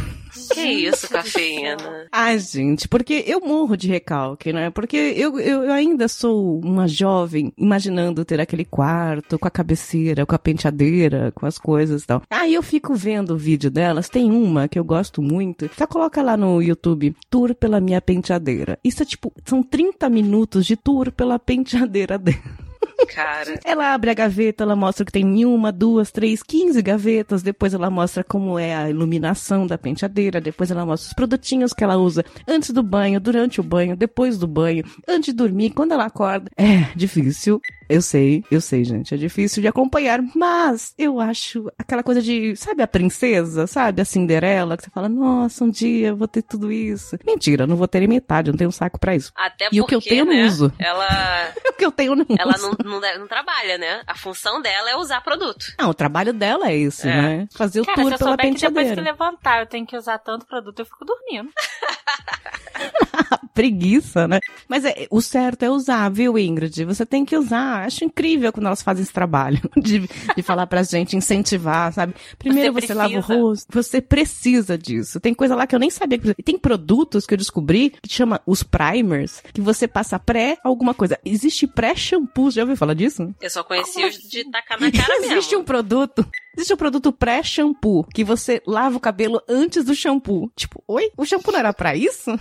Que isso, cafeína? Ai, gente, porque eu morro de recalque, né? Porque eu, eu, ainda sou uma jovem imaginando ter aquele quarto com a cabeceira, com a penteadeira, com as coisas e tal. Aí eu fico vendo o vídeo delas. Tem uma que eu gosto muito. Só coloca lá no YouTube, tour pela minha penteadeira. Isso é tipo, são 30 minutos de tour pela penteadeira dela. Cara. Ela abre a gaveta, ela mostra que tem uma, duas, três, quinze gavetas. Depois ela mostra como é a iluminação da penteadeira. Depois ela mostra os produtinhos que ela usa antes do banho, durante o banho, depois do banho, antes de dormir, quando ela acorda. É difícil. Eu sei, eu sei, gente. É difícil de acompanhar, mas eu acho aquela coisa de, sabe, a princesa, sabe, a Cinderela, que você fala, nossa, um dia eu vou ter tudo isso. Mentira, não vou ter metade, eu não tenho saco pra isso. Até E o porque, que eu tenho eu não né, uso. Ela, O que eu tenho não ela uso. não, não, não trabalha, né? A função dela é usar produto. Não, o trabalho dela é esse, É. né? Fazer o Cara, se tour eu pela souber que depois que penteadeira. levantar eu tenho que usar tanto produto, eu fico dormindo. Preguiça, né? Mas é, o certo é usar, viu, Ingrid? Você tem que usar. Acho incrível quando elas fazem esse trabalho de, de falar pra gente, incentivar, sabe? Primeiro você, Você lava o rosto, você precisa disso. Tem coisa lá que eu nem sabia. que- Tem produtos que eu descobri que chama os primers, que você passa pré alguma coisa. Existe pré-shampoo, já ouviu falar disso? Eu só conheci os de tacar na cara mesmo. Existe um produto. Existe um produto pré-shampoo que você lava o cabelo antes do shampoo. Tipo, oi? O shampoo não era pra isso?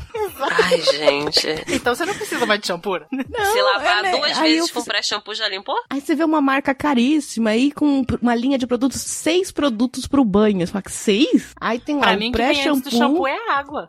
Ai, gente. Então você não precisa mais de shampoo. Não. Se lavar é, né? duas Aí vezes com fiz- pré-shampoo já limpou? Aí você vê uma marca caríssima aí com uma linha de produtos, seis produtos pro banho. Você fala que seis? Aí tem lá Pra o mim, o que vem antes do shampoo pré-shampoo, é água.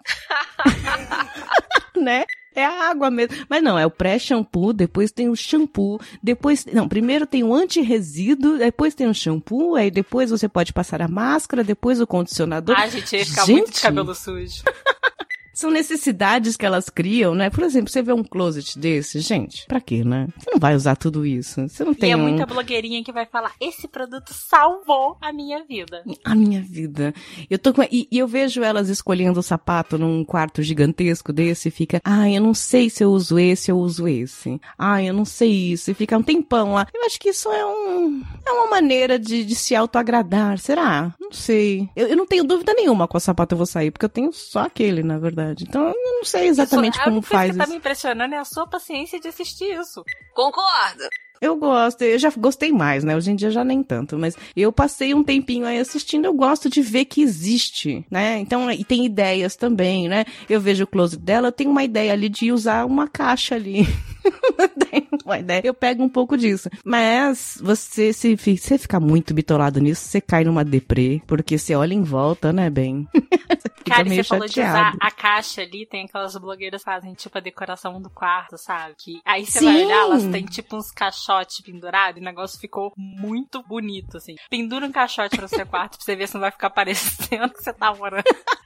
né? É a água mesmo. Mas não, é o pré-shampoo, depois tem o shampoo, depois. Não, primeiro tem o anti-resíduo, depois tem o shampoo, aí depois você pode passar a máscara, depois o condicionador. Ah, gente, ia ficar muito de Gente. cabelo sujo. São necessidades que elas criam, né? Por exemplo, você vê um closet desse, gente, pra quê, né? Você não vai usar tudo isso. Você não tem e é um... muita blogueirinha que vai falar: esse produto salvou a minha vida. A minha vida. Eu tô com... e, e eu vejo elas escolhendo o sapato num quarto gigantesco desse e fica, ai, eu não sei se eu uso esse, eu uso esse. Ai, eu não sei isso. E fica um tempão lá. Eu acho que isso é um. É uma maneira de, de se autoagradar. Será? Não sei. Eu, eu não tenho dúvida nenhuma qual sapato eu vou sair, porque eu tenho só aquele, na verdade. Então eu não sei exatamente Isso- como a coisa faz que tá isso. me impressionando é a sua paciência de assistir isso. Concordo. Eu gosto, eu já gostei mais, né? Hoje em dia já nem tanto, mas eu passei um tempinho aí assistindo, eu gosto de ver que existe, né? Então, e tem ideias também, né? Eu vejo o closet dela, eu tenho uma ideia ali de usar uma caixa ali. Uma ideia. Eu pego um pouco disso. Mas você se você ficar muito bitolado nisso, você cai numa deprê, porque você olha em volta, né, bem? Cara, você falou de usar a caixa ali, tem aquelas blogueiras que fazem tipo a decoração do quarto, sabe? Que aí você Sim. vai olhar, elas têm tipo uns caixotes pendurados e o negócio ficou muito bonito, assim. Pendura um caixote no seu quarto pra você ver se não vai ficar parecendo que você tá morando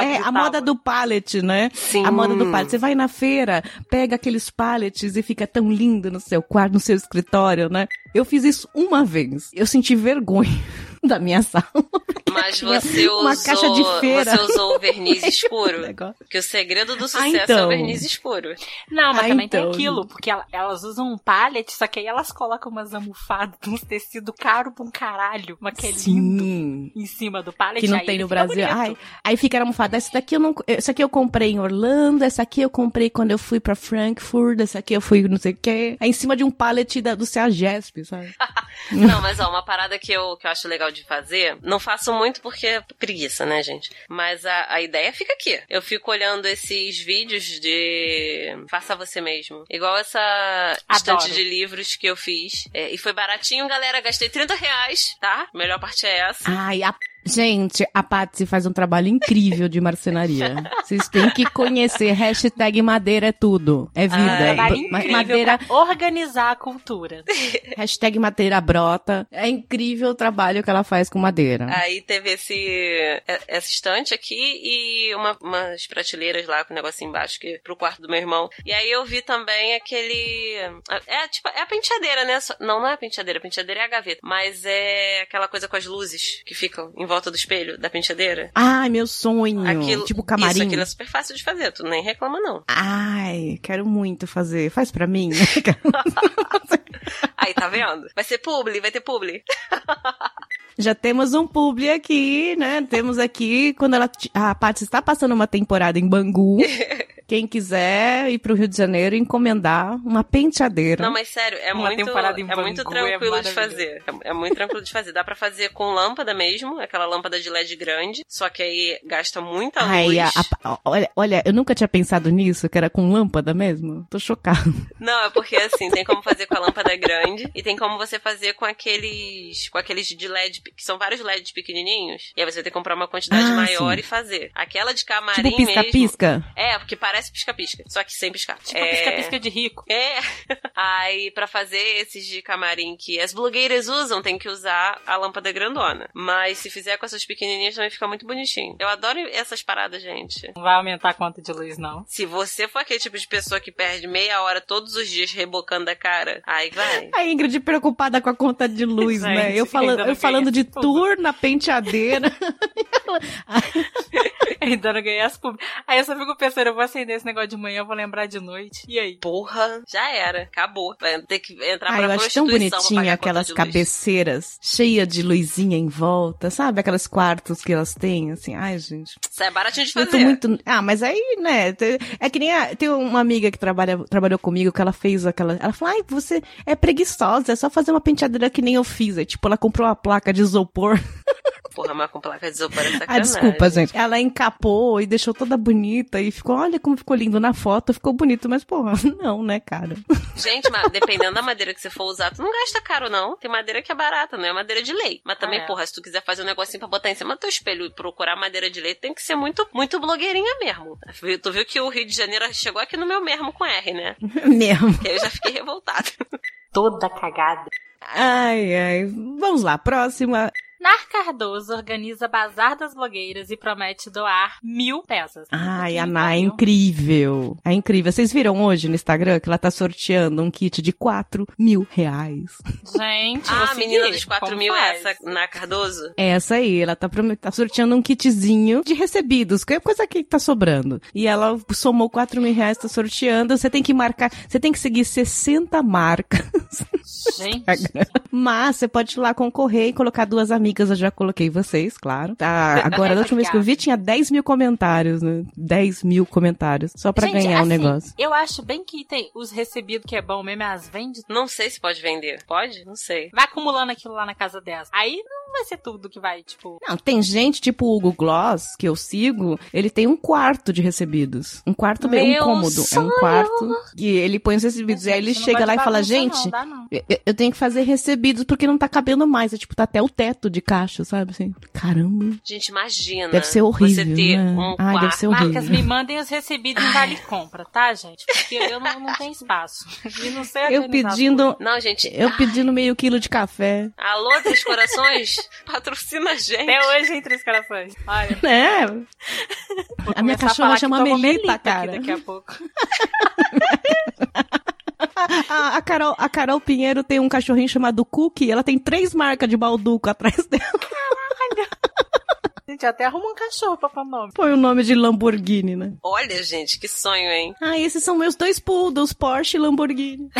É, de a moda do pallet, né? Sim. A moda do pallet. Você vai na feira, pega aqueles pallets e fica tão lindo no seu quarto, no seu escritório, né? Eu fiz isso uma vez. Eu senti vergonha da minha sala. Mas você uma usou, caixa de feira. você usou o verniz escuro? Negócio. Que o segredo do sucesso então. é o verniz escuro. Não, mas Ah, também então. tem aquilo, porque ela- elas usam um pallet, só que aí elas colocam umas almofadas, uns tecidos caro pra um caralho, uma que é lindo Sim. em cima do pallet. Que não aí tem no Brasil. Ai, aí fica a almofada. Essa daqui eu não. Essa aqui eu comprei em Orlando. Essa aqui eu comprei quando eu fui pra Frankfurt. Essa aqui eu fui não sei o quê. É em cima de um pallet da, do CEAGESP, sabe? Não, mas ó, uma parada que eu, que eu acho legal de fazer, não faço muito porque é preguiça, né, gente? Mas a, a ideia fica aqui. Eu fico olhando esses vídeos de faça você mesmo. Igual essa estante Adoro. de livros que eu fiz. É, e foi baratinho, galera. Gastei 30 reais, tá? A melhor parte é essa. Ai, a... Gente, a Patsy faz um trabalho incrível de marcenaria. Vocês têm que conhecer. Hashtag madeira é tudo. É vida. Ah, É madeira, pra organizar a cultura. hashtag madeira brota. É incrível o trabalho que ela faz com madeira. Aí teve esse é- essa estante aqui e uma- umas prateleiras lá com o negocinho embaixo que pro quarto do meu irmão. E aí eu vi também aquele é tipo é a penteadeira, né? Não, não é a penteadeira, a penteadeira é a gaveta, mas é aquela coisa com as luzes que ficam em volta do espelho da penteadeira. Ai, meu sonho. Aquilo, tipo camarim. Isso, aquilo é super fácil de fazer, tu nem reclama não. Ai, quero muito fazer. Faz pra mim. Aí, tá vendo? Vai ser publi, vai ter publi. Já temos um publi aqui, né? Temos aqui, quando ela, a Paty está passando uma temporada em Bangu, quem quiser ir pro Rio de Janeiro e encomendar uma penteadeira. Não, mas sério, é Uma muito, temporada em é muito é tranquilo de maravilhoso. fazer. É, é muito tranquilo de fazer. Dá pra fazer com lâmpada mesmo, aquela lâmpada de LED grande, só que aí gasta muita Ai, luz. a- a- olha, olha, eu nunca tinha pensado nisso, que era com lâmpada mesmo. Tô chocada. Não, é porque assim, tem como fazer com a lâmpada grande e tem como você fazer com aqueles com aqueles de LED, que são vários LEDs pequenininhos. E aí você vai ter que comprar uma quantidade Ah, maior sim. e fazer. Aquela de camarim tipo mesmo. pisca-pisca. É, porque parece pisca-pisca, só que sem piscar. Tipo é... pisca-pisca de rico. É. Aí, pra fazer esses de camarim que as blogueiras usam, tem que usar a lâmpada grandona. Mas se fizer com essas pequenininhas, também fica muito bonitinho. Eu adoro essas paradas, gente. Não vai aumentar a conta de luz, não. Se você for aquele tipo de pessoa que perde meia hora todos os dias rebocando a cara, aí vai. A Ingrid preocupada com a conta de luz, Gente, né? Eu, eu falando de tudo. tour na penteadeira. Ainda não ganhei as públicas. Aí eu só fico pensando, eu vou acender vender esse negócio de manhã, eu vou lembrar de noite. E aí? Porra, já era. Acabou. Vai ter que entrar Ah, pra eu acho tão bonitinha aquelas cabeceiras cheias de luzinha em volta, sabe? Aquelas quartos que elas têm, assim. Ai, gente. Isso é baratinho de Eu fazer. tô muito. Ah, mas aí, né? É que nem a... tem uma amiga que trabalha, trabalhou comigo que ela fez aquela. Ela falou: ai, você é preguiçosa, é só fazer uma penteadeira que nem eu fiz. Aí, tipo, ela comprou uma placa de isopor. Porra, mas com placa de isopor é sacanagem. Ah, desculpa, gente. Ela encapou e deixou toda bonita e ficou, olha como ficou lindo na foto, ficou bonito, mas porra, não, né, cara? Gente, mas dependendo da madeira que você for usar, tu não gasta caro, não. Tem madeira que é barata, não é madeira de lei. Mas também, É. porra, se tu quiser fazer um negocinho pra botar em cima do teu espelho e procurar madeira de lei, tem que ser muito, muito blogueirinha mesmo. Tu viu que o Rio de Janeiro chegou aqui no meu mesmo com R, né? Mesmo. Que aí eu já fiquei revoltada. Toda cagada. Ai, ai. Vamos lá, próxima. Nar Cardoso organiza Bazar das Blogueiras e promete doar mil peças. Ai, a Ná é incrível. É incrível. Vocês viram hoje no Instagram que ela tá sorteando um kit de 4 mil reais? Gente, Ah, a menina seguir. dos 4 Como mil é faz? essa na Cardoso? É essa aí, ela tá, tá sorteando um kitzinho de recebidos, que é coisa que tá sobrando. E ela somou 4 mil reais, tá sorteando. Você tem que marcar, você tem que seguir 60 marcas. Gente, Mas você pode ir lá concorrer e colocar duas amigas, eu já coloquei vocês, claro. Tá, agora, da última vez que eu vi, tinha 10 mil comentários, né? 10 mil comentários. Só pra Gente, ganhar o assim, negócio. Eu acho bem que tem os recebidos que é bom mesmo, as vende. Não sei se pode vender. Pode? Não sei. Vai acumulando aquilo lá na casa dela. Aí não vai ser tudo que vai, tipo. Não, tem gente, tipo o Hugo Gloss, que eu sigo, ele tem um quarto de recebidos. Um quarto bem, um Meu cômodo. É um quarto que ele põe os recebidos. e aí ele chega lá e fala, gente, Não, dá não. eu, eu tenho que fazer recebidos porque não tá cabendo mais. É tipo, tá até o teto de caixa, sabe? Assim, caramba. Gente, imagina. Deve ser horrível, Você ter né? um Ai, deve ser horrível. Marcas, me mandem os recebidos em Vale Compra, tá, gente? Porque eu não, não tenho espaço. E não sei Eu pedindo, Não, gente. eu pedindo meio quilo de café. Alô, Três Corações? Patrocina a gente. Até hoje em Três Corações. Olha, É, vou A minha cachorra que chama Melita, aqui cara. Daqui a pouco. a, a Carol, a Carol Pinheiro tem um cachorrinho chamado Cookie, ela tem três marcas de balduco atrás dela. Gente, até arruma um cachorro pra pôr nome. Põe o nome de Lamborghini, né? Olha, gente, que sonho, hein? Ah, esses são meus dois poodles, Porsche e Lamborghini.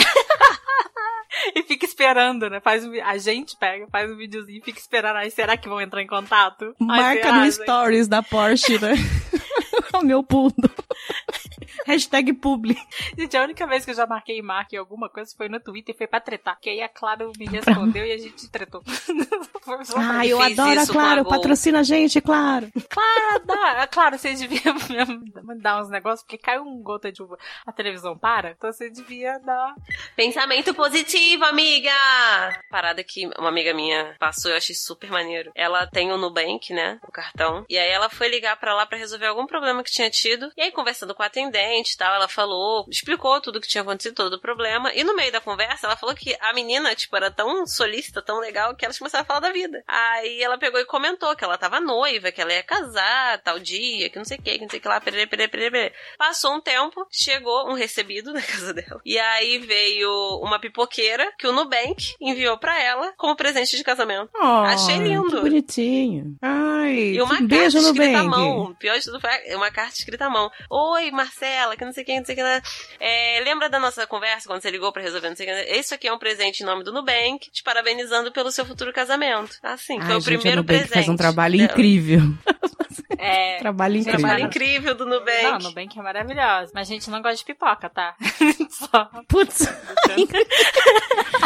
E fica esperando, né? Faz um, a gente pega, faz um videozinho e fica esperando. Aí, será que vão entrar em contato? Marca será, no gente? stories da Porsche, né? o meu poodle. Hashtag publi. Gente, a única vez que eu já marquei marca em alguma coisa foi no Twitter e foi pra tretar. Que aí a Clara me respondeu e a gente tretou. Ah, eu adoro a Claro, patrocina a gente, claro. Ah, dá. Claro, vocês deviam me dar uns negócios, porque caiu um gota de uva, a televisão para, então você devia dar. Pensamento positivo, amiga! Parada que uma amiga minha passou, eu achei super maneiro. Ela tem o Nubank, né? O cartão. E aí ela foi ligar pra lá pra resolver algum problema que tinha tido. E aí, conversando com a atendente e tal, ela falou, explicou tudo que tinha acontecido, todo o problema. E no meio da conversa, ela falou que a menina, tipo, era tão solícita, tão legal, que elas começaram a falar da vida. Aí ela pegou e comentou que ela tava noiva, que ela ia casar tal dia, que não sei o que, que não sei o que lá, perere, perere, perere. Passou um tempo, chegou um recebido na casa dela. E aí veio uma pipoqueira que o Nubank enviou pra ela como presente de casamento. Achei lindo. Que bonitinho. Ai, E uma um beijo carta no escrita à bem. mão. O pior de tudo foi uma carta escrita à mão. Oi, Que não sei o que, não sei o que. É, lembra da nossa conversa quando você ligou pra resolver não sei o que? Isso aqui é um presente em nome do Nubank, te parabenizando pelo seu futuro casamento. Assim, foi Ai, o gente, primeiro a presente. faz um trabalho dela. incrível. É. Trabalho incrível. Trabalho incrível do Nubank. Não, Nubank é maravilhosa. Mas a gente não gosta de pipoca, tá? Só. Putz,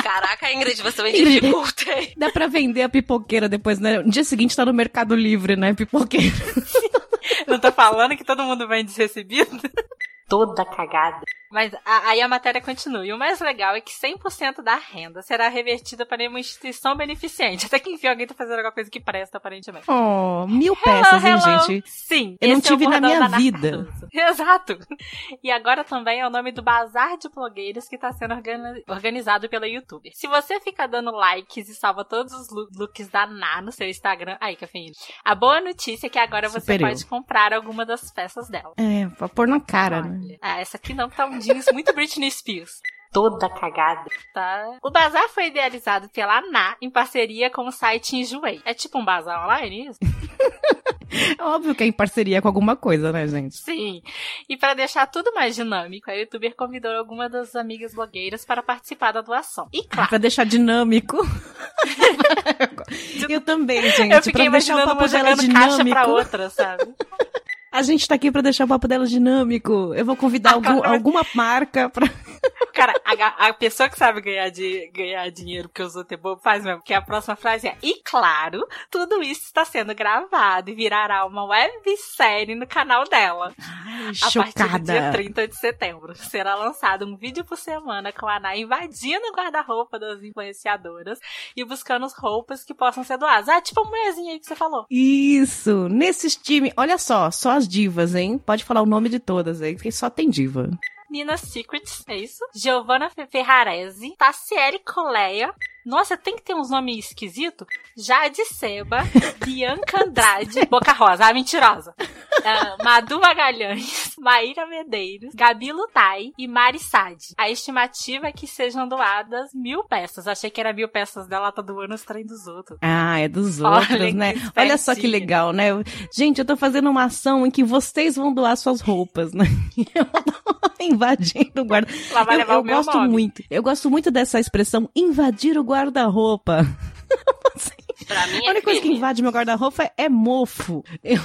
Caraca, Ingrid, você me Ingrid. dificulta, hein? dá pra vender a pipoqueira depois, né? No dia seguinte tá no Mercado Livre, né? Pipoqueira. Não tô falando que todo mundo vem desrecebido? Toda cagada. Mas a- aí a matéria continua. E o mais legal é que 100% da renda será revertida para uma instituição beneficente. Até que enfim alguém tá fazendo alguma coisa que presta, aparentemente. Oh, mil peças, hein, Hello. gente? Sim. Eu não é tive na bordão minha vida. Exato. E agora também é o nome do Bazar de Blogueiros que está sendo organi- organizado pela YouTube. Se você fica dando likes e salva todos os loo- looks da Ná no seu Instagram... Aí, cafeína. A boa notícia é que agora você Super eu. pode comprar alguma das peças dela. É, pra pôr na cara, né? Olha. Ah, essa aqui não, tá jeans muito Britney Spears. Toda cagada. Tá. O bazar foi idealizado pela Ná em parceria com o site Enjoei. É tipo um bazar online isso? É óbvio que é em parceria com alguma coisa, né, gente? Sim. E para deixar tudo mais dinâmico, a youtuber convidou algumas das amigas blogueiras para participar da doação. E Ah, claro, pra deixar dinâmico. eu também, gente. eu fiquei pra deixar o imaginando papo uma jogando caixa pra dinâmico. outra, sabe? A gente tá aqui pra deixar o papo dela dinâmico. Eu vou convidar algum- alguma marca pra. Cara, a, a pessoa que sabe ganhar, de, ganhar dinheiro porque é bobo faz mesmo. Porque a próxima frase é: E claro, tudo isso está sendo gravado e virará uma websérie no canal dela. A partir do dia Chocada. 30 de setembro. Será lançado um vídeo por semana com a Ana invadindo o guarda-roupa das influenciadoras e buscando as roupas que possam ser doadas. Ah, tipo a mulherzinha aí que você falou. Isso, nesses times. Olha só, só as divas, hein? Pode falar o nome de todas aí, porque só tem diva. Nina Secrets, é isso? Giovanna Fe- Ferrarese, Tassiele Coleia. Nossa, tem que ter uns nomes esquisitos. Jade Seba, Bianca Andrade, Boca Rosa, a mentirosa. Ah, Madu Magalhães, Maíra Medeiros, Gabi Lutai e Mari Sade. A estimativa é que sejam doadas mil peças. Achei que era mil peças dela, tá doando os trem dos outros. Ah, é dos Olha outros, que né? Olha só que legal, né? Gente, eu tô fazendo uma ação em que vocês vão doar suas roupas, né? Eu tô invadindo o guarda. Ela vai Eu, levar eu o meu gosto nome. muito. Eu gosto muito dessa expressão invadir o guarda-roupa. Pra mim A é única coisa que invade meu guarda-roupa é, é mofo. Eu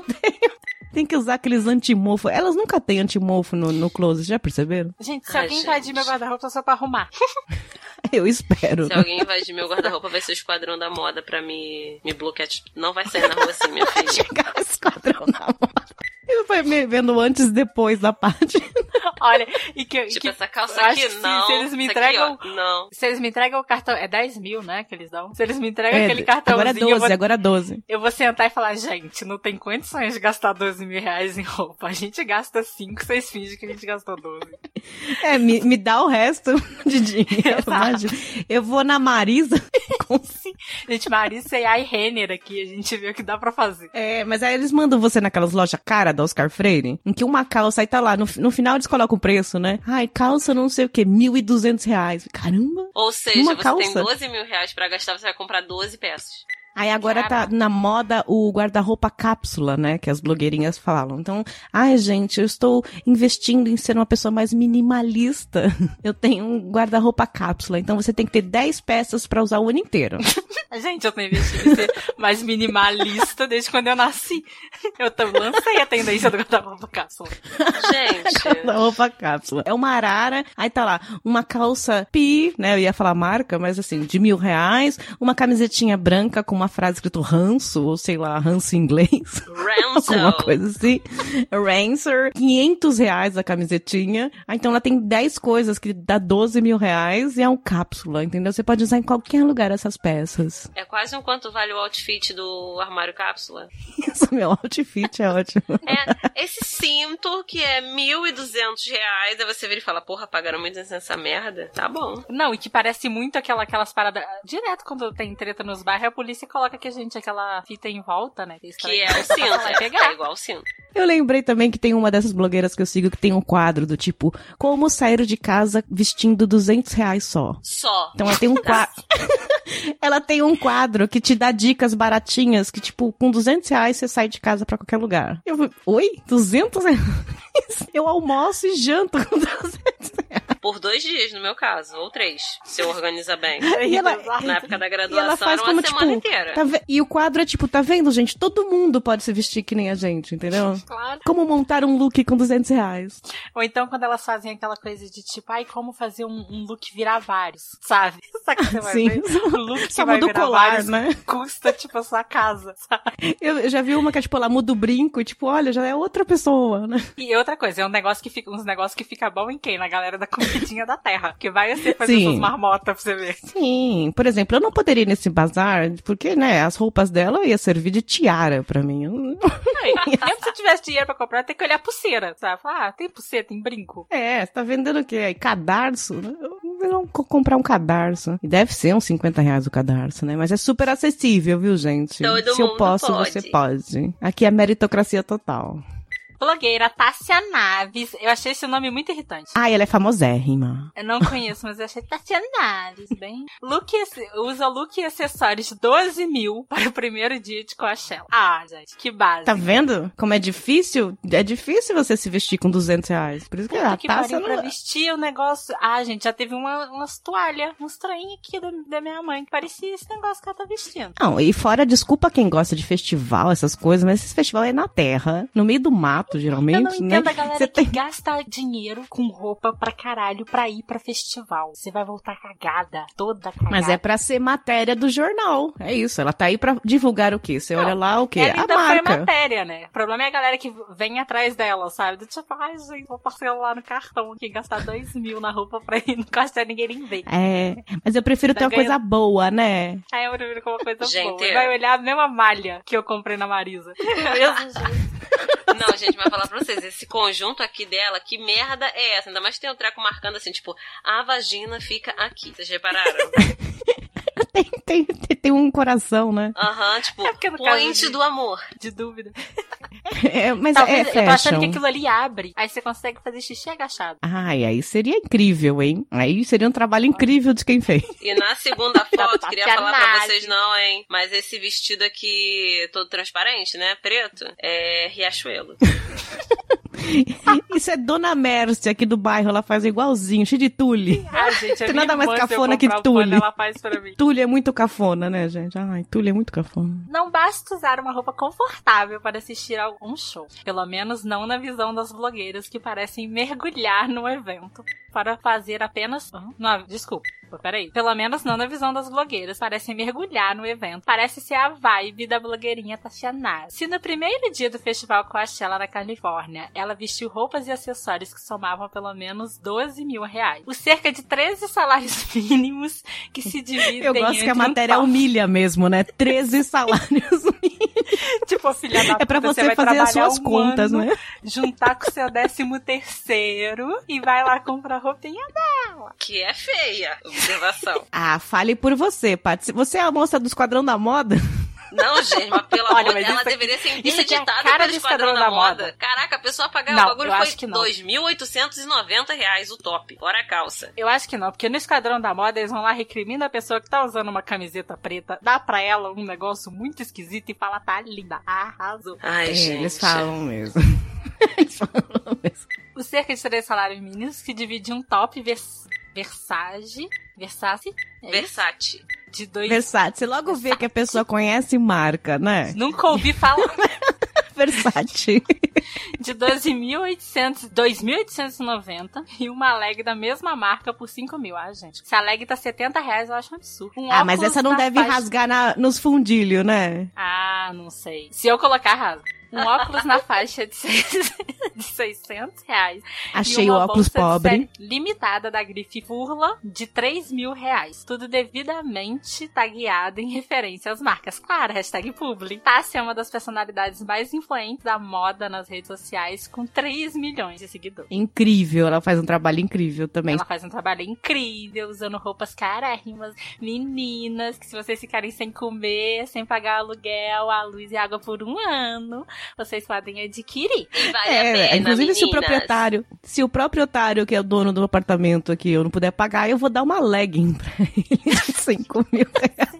tenho. Tem que usar aqueles antimofo. Elas nunca têm antimofo no, no closet, já perceberam? Gente, se Ai, alguém gente. invadir meu guarda-roupa só pra arrumar. Eu espero. Se alguém invadir meu guarda-roupa, vai ser o esquadrão da moda pra me, me bloquear. Tipo, Não vai sair na rua assim, minha filha. Chegar no esquadrão na moda. Eu fui me vendo antes e depois da parte. Olha, e que, Tipo, que essa calça aqui, que se- não. se eles me Isso entregam- Aqui, não. Se eles me entregam o cartão. É 10 mil, né? Que eles dão. Se eles me entregam É, aquele cartãozinho, agora é 12, eu, vou, agora é 12. eu vou sentar e falar: gente, não tem condições de gastar 12 mil reais em roupa. A gente gasta 5, vocês fingem que a gente gastou 12. É, me, me dá o resto de dinheiro. Eu vou na Marisa. Gente, Marissa e Ai Renner aqui, a gente vê o que dá pra fazer. É, mas aí eles mandam você naquelas lojas cara da Oscar Freire, em que uma calça aí tá lá, no, no final eles colocam o preço, né? Ai, calça não sei o que, mil e duzentos reais. Caramba! Ou seja, Uma você calça? tem 12 mil reais pra gastar, você vai comprar 12 peças. Aí agora tá na moda o guarda-roupa cápsula, né? Que as blogueirinhas falam. Então, ai, gente, eu estou investindo em ser uma pessoa mais minimalista. Eu tenho um guarda-roupa cápsula. Então você tem que ter 10 peças pra usar o ano inteiro. Gente, eu tô investindo em ser mais minimalista desde quando eu nasci. Eu tô, lancei a tendência do guarda-roupa cápsula. Gente, Guarda-roupa cápsula. É uma arara, aí tá lá, uma calça pi, né? Eu ia falar marca, mas assim, de mil reais, uma camisetinha branca com uma frase escrito ranço, ou sei lá, ranço em inglês. Alguma Ransom. coisa assim. Rancer, 500 reais a camisetinha. Ah, então ela tem 10 coisas que dá 12 mil reais e é um cápsula, entendeu? Você pode usar em qualquer lugar essas peças. É quase um quanto vale o outfit do armário cápsula. Isso, meu outfit é ótimo. É, esse cinto que é 1.200 reais, aí você vira e fala, porra, pagaram muito nessa merda? Tá bom. Não, e que parece muito aquela, aquelas paradas. Direto quando tem treta nos bairros, a polícia coloca que a gente aquela fita em volta, né? Que é o cinto, Vai é, pegar. é igual o cinto. Eu lembrei também que tem uma dessas blogueiras que eu sigo que tem um quadro do tipo, como sair de casa vestindo 200 reais só. Só. Então ela tem um quadro. ela tem um quadro que te dá dicas baratinhas que, tipo, com 200 reais você sai de casa pra qualquer lugar. Eu falei, oi? 200 reais? Eu almoço e janto com 200 reais. Por dois dias, no meu caso, ou três, se eu organizar bem. E ela, Na época da e ela graduação faz era uma como, semana tipo, inteira. tá ve- e o quadro é tipo, tá vendo, gente? Todo mundo pode se vestir que nem a gente, entendeu? Claro. Como montar um look com 200 reais. Ou então quando elas fazem aquela coisa de tipo, ai, como fazer um, um look virar vários, sabe? Sabe que você vai Sim. ver? O look que Só vai muda o virar colar, vários né? custa, tipo, a sua casa, sabe? Eu, eu já vi uma que é tipo, ela muda o brinco e tipo, olha, já é outra pessoa, né? E outra coisa, é um negócio que fica, uns negócios que fica bom em quem? Na galera da comidinha da terra. Que vai você fazer Sim. essas marmotas pra você ver. Sim, por exemplo, eu não poderia ir nesse bazar, porque, né, as roupas dela ia servir de tiara pra mim. Não- mesmo se eu tivesse dinheiro pra comprar, tem que olhar pulseira, sabe? Ah, tem pulseira, tem brinco. É, você tá vendendo o quê? Aí, cadarço? Eu não vou comprar um cadarço. E deve ser uns 50 reais o cadarço, né? Mas é super acessível, viu, gente? Todo Se eu posso, pode. você pode. Aqui é meritocracia total. Blogueira Tássia Naves. Eu achei esse nome muito irritante. Ah, ela é famosérrima. Eu não conheço, mas eu achei Tássia Naves, bem. Look, usa look e acessórios 12 mil para o primeiro dia de Coachella. Ah, gente, que base. Tá vendo como é difícil? É difícil você se vestir com 200 reais. Por isso que Puta a que Tássia pra não... vestir o negócio. Ah, gente, já teve uma, umas toalhas, uns trem aqui da, da minha mãe que parecia esse negócio que ela tá vestindo. Não, e fora, desculpa quem gosta de festival, essas coisas, mas esse festival é na terra, no meio do mato, geralmente, Eu não né? entendo a galera Você que tem... gasta dinheiro com roupa pra caralho pra ir pra festival. Você vai voltar cagada, toda cagada. Mas é pra ser matéria do jornal. É isso. Ela tá aí pra divulgar o quê? Você olha lá o quê? Ela a ainda foi marca. matéria, né? O problema é a galera que vem atrás dela, sabe? Do tipo, ai, gente, vou parcelar no cartão aqui, gastar dois mil na roupa pra ir no caixa ninguém nem ver. É, mas eu prefiro Tá ter uma coisa ganhando- boa, né? Aí eu prefiro com uma coisa Gente, boa. é. Vai olhar a mesma malha que eu comprei na Marisa. Mesmo jeito. Não, gente, vai falar pra vocês, esse conjunto aqui dela, que merda é essa? Ainda mais tem um treco marcando assim, tipo, a vagina fica aqui. Vocês repararam? Tem, tem, tem, um coração, né? Aham, tipo, É point de- do amor. De dúvida. É, mas Talvez, é eu tô achando fashion. que aquilo ali abre, aí você consegue fazer xixi agachado. Ai, aí seria incrível, hein? Aí seria um trabalho incrível de quem fez. E na segunda foto, queria falar pra vocês não, hein? Mas esse vestido aqui, todo transparente, né? Preto, é Riachuelo. Isso é Dona Mércia aqui do bairro, ela faz igualzinho, cheio de tule. Ah, gente, a Tem nada mais cafona que tule. ela faz pra mim. Tule é muito cafona, né, gente? Ai, tule é muito cafona. Não basta usar uma roupa confortável para assistir a algum show. Pelo menos não na visão das blogueiras que parecem mergulhar no evento para fazer apenas. Não, desculpa. Peraí. Pelo menos não na visão das blogueiras. Parecem mergulhar no evento. Parece ser a vibe da blogueirinha Tatiana. Se no primeiro dia do festival Coachella na Califórnia, ela vestiu roupas e acessórios que somavam pelo menos 12 mil reais. Os cerca de 13 salários mínimos que se dividem Eu gosto que a um matéria tal- humilha mesmo, né? 13 salários. Tipo, filha da É pra puta, você vai fazer as suas um contas, ano, né? Juntar com o seu décimo terceiro e vai lá comprar roupinha. Que é feia. Observação. Ah, fale por você, Paty. Você é a moça do Esquadrão da Moda? Não, gente, mas pelo Olha, amor mas isso aqui- deveria ser é interditada cara pelo Esquadrão da da Moda. Moda. Caraca, a pessoa pagar Não, o bagulho foi. 2.890 reais o top. Fora a calça. Eu acho que não, porque no Esquadrão da Moda eles vão lá recrimina a pessoa que tá usando uma camiseta preta, dá pra ela um negócio muito esquisito e fala, tá linda, arrasou. Ai, É, gente. eles falam mesmo. eles falam mesmo. Os cerca de três salários mínimos que divide um top Versace, Versace, é isso? Versace. de dois... Versace. Você logo vê que a pessoa conhece marca, né? Nunca ouvi falar. Versace. de 12.800, 2.890 e uma leg da mesma marca por 5 mil. Ah, gente. Se a leg tá 70 reais, eu acho um absurdo. Um Ah, mas essa não deve faixa- rasgar na- nos fundilhos, né? Ah, não sei. Se eu colocar, rasga. Um óculos na faixa de, seis- de 600 reais. Achei o óculos pobre. limitada da grife Furla de 3 mil reais. Tudo devidamente tagueado em referência às marcas. Claro, hashtag publi. Tássia é uma das personalidades mais influentes da moda nas redes sociais, com 3 milhões de seguidores. Incrível, ela faz um trabalho incrível também. Ela faz um trabalho incrível, usando roupas carérrimas, meninas, que se vocês ficarem sem comer, sem pagar aluguel, a luz e água por um ano, vocês podem adquirir. Vale a É, pena, inclusive se o meninas. proprietário, se o proprietário que é o dono do apartamento aqui eu não puder pagar, eu vou dar uma legging pra ele de 5 mil reais.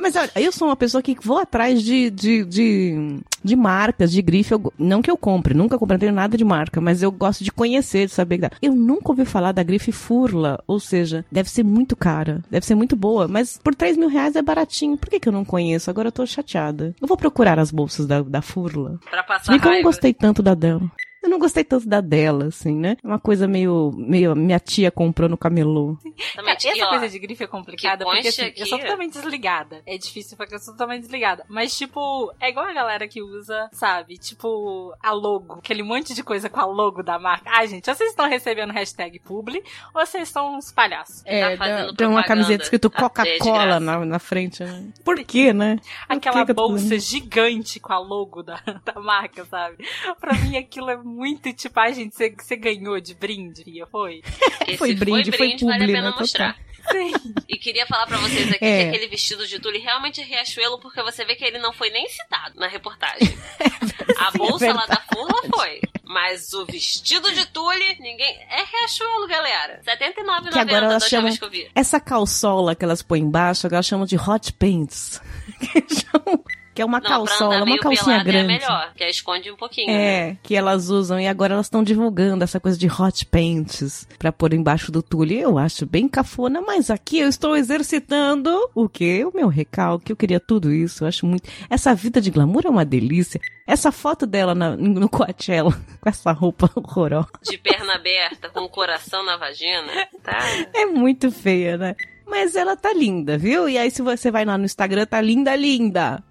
Mas olha, eu sou uma pessoa que vou atrás de, de, de, de marcas, de grife. Eu não que eu compre, nunca comprei, nada de marca, mas eu gosto de conhecer, de saber. Eu nunca ouvi falar da grife Furla, ou seja, deve ser muito cara, deve ser muito boa, mas por 3 mil reais é baratinho. Por que, que eu não conheço? Agora eu tô chateada. Eu vou procurar as bolsas da, da Furla. Pra passar bem que eu gostei tanto da dela. Eu não gostei tanto da dela, assim, né? É uma coisa meio, meio minha tia comprou no camelô. Essa E, ó, coisa de grife é complicada, que porque assim, eu sou totalmente desligada. É difícil porque eu sou totalmente desligada. Mas, tipo, é igual a galera que usa, sabe? Tipo, a logo. Aquele monte de coisa com a logo da marca. Ai, gente, ou vocês estão recebendo hashtag publi, ou vocês são uns palhaços. Tá fazendo tem uma camiseta escrito Coca-Cola na, na frente, né? Por quê, né? Aquela bolsa gigante com a logo da, da marca, sabe? Pra mim aquilo é muito tipo, ai, gente, você, você ganhou de brinde, Fia, foi? Esse Foi brinde, foi vale a pena né? mostrar. Sim. E queria falar pra vocês aqui É. que aquele vestido de tule realmente é Riachuelo, porque você vê que ele não foi nem citado na reportagem. A bolsa lá da Furla foi. Mas o vestido de tule, ninguém. É Riachuelo, galera. R$ 79,90 Que agora da elas chamam- vez que eu vi. Essa calçola que elas põem embaixo, agora chamam de hot pants. Que chamam- que é uma Não, calçola, uma calcinha pelada grande. é melhor, que esconde um pouquinho. né? É, que elas usam e agora elas estão divulgando essa coisa de hot pants pra pôr embaixo do tule. Eu acho bem cafona, mas aqui eu estou exercitando o quê? O meu recalque. Eu queria tudo isso. Eu acho muito. Essa vida de glamour é uma delícia. Essa foto dela na- no Coachella com essa roupa horrorosa De perna aberta, com o coração na vagina. Tá? é muito feia, né? Mas ela tá linda, viu? E aí se você vai lá no Instagram, tá linda, linda.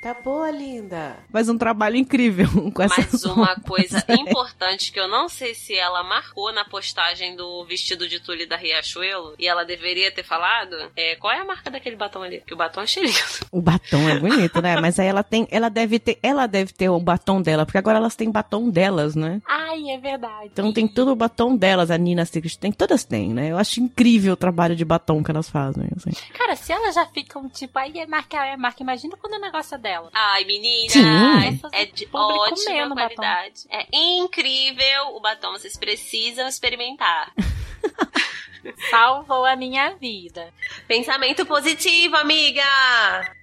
Tá boa, linda. Faz um trabalho incrível com essa Mas uma coisa importante que eu não sei se ela marcou na postagem do vestido de tule da Riachuelo e ela deveria ter falado é qual é a marca daquele batom ali? Que o batom é lindo. O batom é bonito, né? Mas aí ela tem, ela deve ter, ela deve ter o batom dela, porque agora elas têm batom delas, né? Ai, é verdade. Então tem todo o batom delas, a Nina Secret tem, todas têm, né? Eu acho incrível o trabalho de batom que elas fazem, assim. Cara, se elas já ficam tipo, aí é marca, é marca. Imagina quando o negócio é dela. Ai, menina, Sim. é de Público ótima comendo batom. qualidade. É incrível o batom, vocês precisam experimentar. Salvou a minha vida. Pensamento positivo, amiga!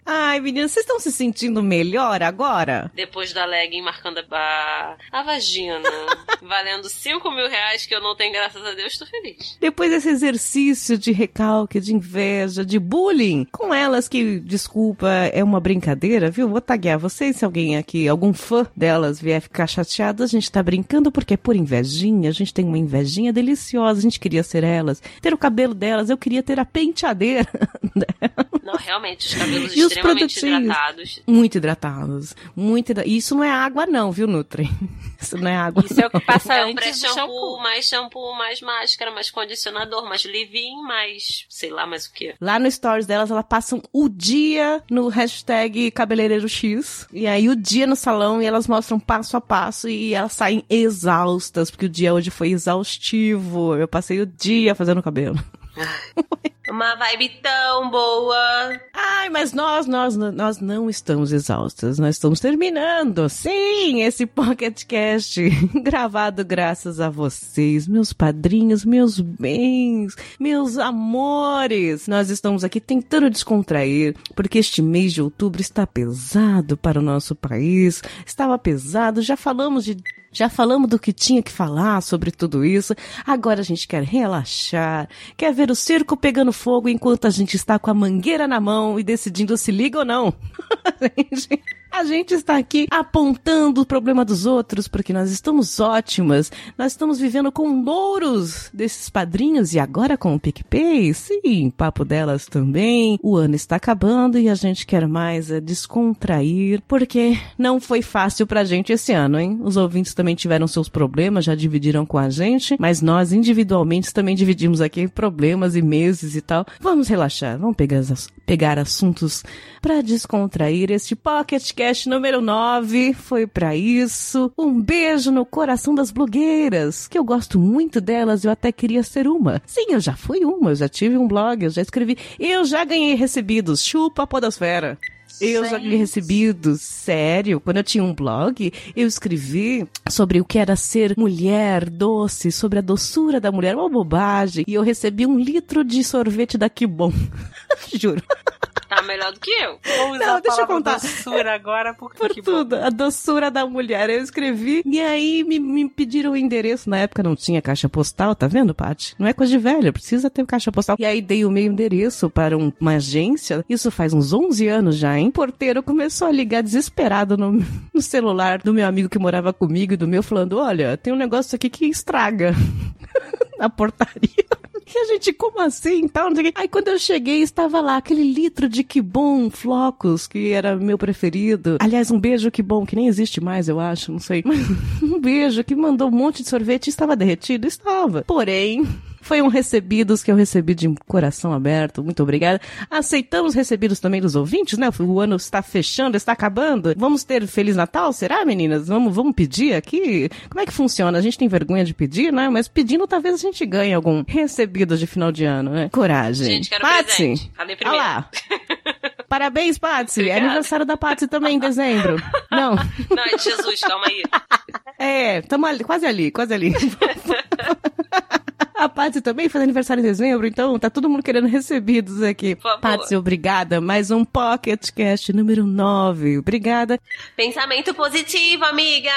Ai, meninas, vocês estão se sentindo melhor agora? Depois da legging marcando a, a vagina, valendo 5 mil reais que eu não tenho, graças a Deus, tô feliz. Depois desse exercício de recalque, de inveja, de bullying, com elas que, desculpa, é uma brincadeira, viu? Vou taguear vocês, se alguém aqui, algum fã delas vier ficar chateado, a gente tá brincando porque é por invejinha, a gente tem uma invejinha deliciosa, a gente queria ser elas, ter o cabelo delas, eu queria ter a penteadeira Não, realmente, os cabelos E os extremamente produtinhos? hidratados. Muito hidratados. Muito hidra... E Isso não é água, não, viu, Nutri? Isso não é água. Isso é o que passa É um antes do pré-shampoo, shampoo. mais shampoo, mais máscara, mais condicionador, mais leave-in, mais sei lá mais o que. Lá no stories delas, elas passam o dia no hashtag cabeleireiro X. E aí o dia no salão e elas mostram passo a passo e elas saem exaustas, porque o dia hoje foi exaustivo. Eu passei o dia fazendo cabelo. Uma vibe tão boa. Ai, mas nós, nós, nós não estamos exaustas. Nós estamos terminando, sim, esse podcast gravado graças a vocês, meus padrinhos, meus bens, meus amores. Nós estamos aqui tentando descontrair, porque este mês de outubro está pesado para o nosso país. Estava pesado, já falamos de já falamos do que tinha que falar sobre tudo isso. Agora a gente quer relaxar, quer ver o circo pegando fogo enquanto a gente está com a mangueira na mão e decidindo se liga ou não. Gente, a gente está aqui apontando o problema dos outros porque nós estamos ótimas. Nós estamos vivendo com louros desses padrinhos e agora com o PicPay. Sim, papo delas também. O ano está acabando e a gente quer mais é descontrair porque não foi fácil pra gente esse ano, hein? Os ouvintes também tiveram seus problemas, já dividiram com a gente, mas nós individualmente também dividimos aqui problemas e meses e tal. Vamos relaxar, vamos pegar, pegar assuntos pra descontrair. Este Pocket Cast número 9 foi pra isso. Um beijo no coração das blogueiras, que eu gosto muito delas, eu até queria ser uma. Sim, eu já fui uma, eu já tive um blog, eu já escrevi, eu já ganhei recebidos, chupa a podosfera. Eu já ganhei recebidos, sério. Quando eu tinha um blog, eu escrevi sobre o que era ser mulher doce, sobre a doçura da mulher, uma bobagem. E eu recebi um litro de sorvete da Que Bom. Juro. Tá melhor do que eu. Vou usar Não, a deixa eu contar. doçura agora, porque Por que bom. tudo, a doçura da mulher. Eu escrevi e aí me, me pediram o endereço. Na época não tinha caixa postal, tá vendo, Paty? Não é coisa de velho, precisa ter caixa postal. E aí dei o meu endereço para um- uma agência. Isso faz uns 11 anos já, hein? O porteiro começou a ligar desesperado no, no celular do meu amigo que morava comigo e do meu, falando: Olha, tem um negócio aqui que estraga na portaria. E a gente, como assim? Tal, não sei o quê. Aí quando eu cheguei, estava lá aquele litro de que bom flocos, que era meu preferido. Aliás, um beijo que bom, que nem existe mais, eu acho, não sei. um beijo que mandou um monte de sorvete e estava derretido. Estava. Porém, Foi um recebidos que eu recebi de coração aberto. Muito obrigada. Aceitamos recebidos também dos ouvintes, né? O ano está fechando, está acabando. Vamos ter Feliz Natal, será, meninas? Vamos, vamos pedir aqui? Como é que funciona? A gente tem vergonha de pedir, né? Mas pedindo talvez a gente ganhe algum recebido de final de ano, né? Coragem. Gente, quero Patsy, presente. Falei olha primeiro. lá. Parabéns, Patsy. É Obrigada. aniversário da Patsy também em dezembro. Não. Não, é de Jesus, calma aí. É, tamo ali, quase ali, quase ali. A Patsy também faz aniversário em dezembro, então tá todo mundo querendo recebidos aqui. Patsy, obrigada. Mais um Pocket Cast número 9. Obrigada. Pensamento positivo, amiga!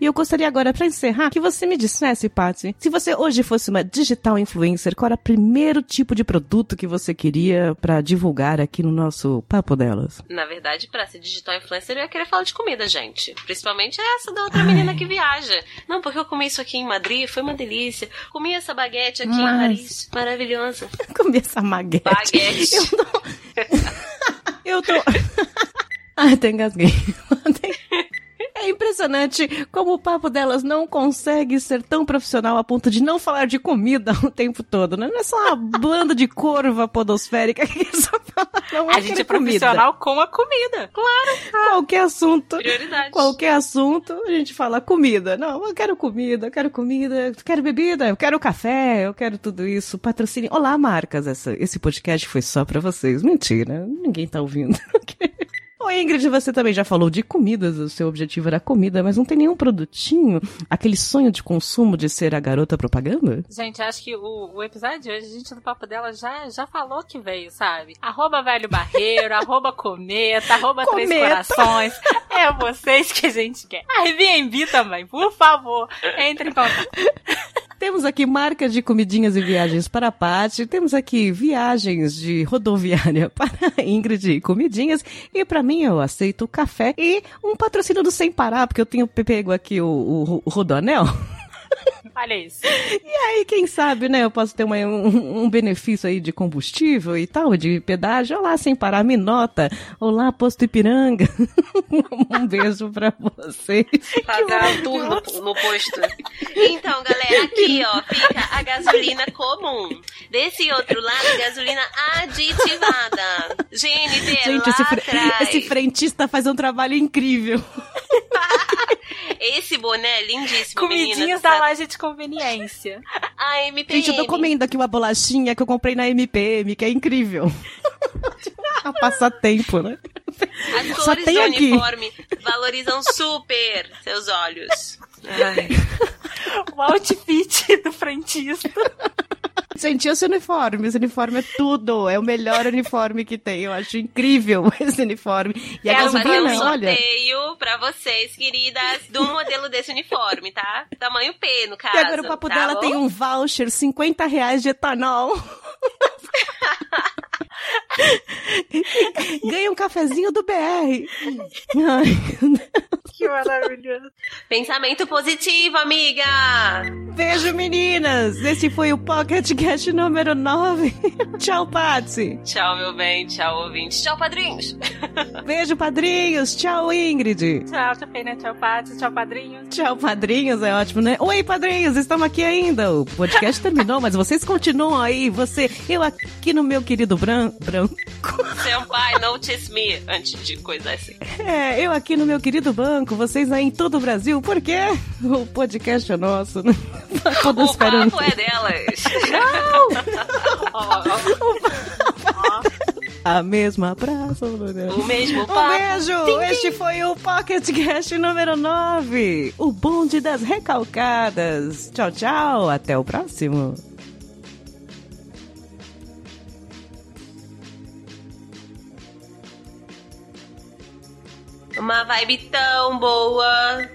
E eu gostaria agora, pra encerrar, que você me dissesse, Patsy, se você hoje fosse uma digital influencer, qual era o primeiro tipo de produto que você queria pra divulgar aqui no nosso Papo Delas? Na verdade, pra ser digital influencer, eu ia querer falar de comida, gente. Principalmente essa da outra menina que viaja. Não, porque eu comi isso aqui em Madrid, foi uma delícia. Comi essa baguete aqui em Mas- Paris, maravilhosa. Comi essa maguete. Baguete. Eu não... Eu tô... Ai, até engasguei. É impressionante como o papo delas não consegue ser tão profissional a ponto de não falar de comida o tempo todo, né? Não é só uma banda de corva podosférica que só fala, não, eu A gente é profissional com a comida. Claro. comida. Qualquer assunto. Prioridade. Qualquer assunto, a gente fala comida. Não, eu quero comida, eu quero comida, eu quero bebida, eu quero café, eu quero tudo isso. Patrocínio. Olá, marcas. Essa, esse podcast foi só pra vocês. Mentira, ninguém tá ouvindo. Ô Ingrid, você também já falou de comidas, o seu objetivo era comida, mas não tem nenhum produtinho, aquele sonho de consumo de ser a garota propaganda? Gente, acho que o, o episódio de hoje, a gente do Papo dela já, já falou que veio, sabe? Arroba Velho Barreiro, arroba Cometa, arroba Três Cometa. Corações. É vocês que a gente quer. Airbnb também, por favor, entre em contato. Temos aqui marcas de comidinhas e viagens para a Paty, temos aqui viagens de rodoviária para a Ingrid e comidinhas, e para mim eu aceito o café e um patrocínio do Sem Parar, porque eu tenho pego aqui o, o, o Rodoanel. Olha isso. E aí, quem sabe, né, eu posso ter uma- um, um benefício aí de combustível e tal, de pedágio. Olá, Sem Parar, me nota. Olá, Posto Ipiranga. um beijo pra vocês. Pagar um tour no, no posto. Então, galera, aqui, ó, fica a gasolina comum. Desse outro lado, gasolina aditivada. Gente, lá esse, fre- atrás. esse frentista faz um trabalho incrível. Esse boné é lindíssimo, Comidinhas meninas. da loja de conveniência. A MPM. Gente, eu tô comendo aqui uma bolachinha que eu comprei na MPM, que é incrível. A passatempo, né? As Só cores tem do aqui. uniforme valorizam super seus olhos. Ai. O outfit do frentista. Gente, esse uniforme, esse uniforme é tudo. É o melhor uniforme que tem. Eu acho incrível esse uniforme. E a Quero fazer um gasolina, olha. sorteio pra vocês, queridas, do modelo desse uniforme, tá? Tamanho P, no caso. E agora o papo tá dela bom? tem um voucher, 50 reais de etanol. Ganha um cafezinho do BR. Ai, Que maravilhoso. Pensamento positivo, amiga! beijo, meninas! Esse foi o Pocket Cast número 9. Tchau, Patsy. Tchau, meu bem. Tchau, ouvintes. Tchau, padrinhos. Beijo, padrinhos. Tchau, Ingrid. Tchau, tchau, Pena, tchau, Paty, tchau, padrinhos. Tchau, padrinhos, é ótimo, né? Oi, padrinhos, estamos aqui ainda. O podcast terminou, mas vocês continuam aí. Você, eu aqui no meu querido bran branco. Senpai, notice me. Antes de coisa assim. É, eu aqui no meu querido banco, vocês aí em todo o Brasil. Por quê? O podcast é nosso, né? Todos O esperando. papo é delas. Ó. A mesma praça. O mesmo Um papo. beijo! Este foi o Pocket Cast número 9. O bonde das recalcadas. Tchau, tchau. Até o próximo. Uma vibe tão boa.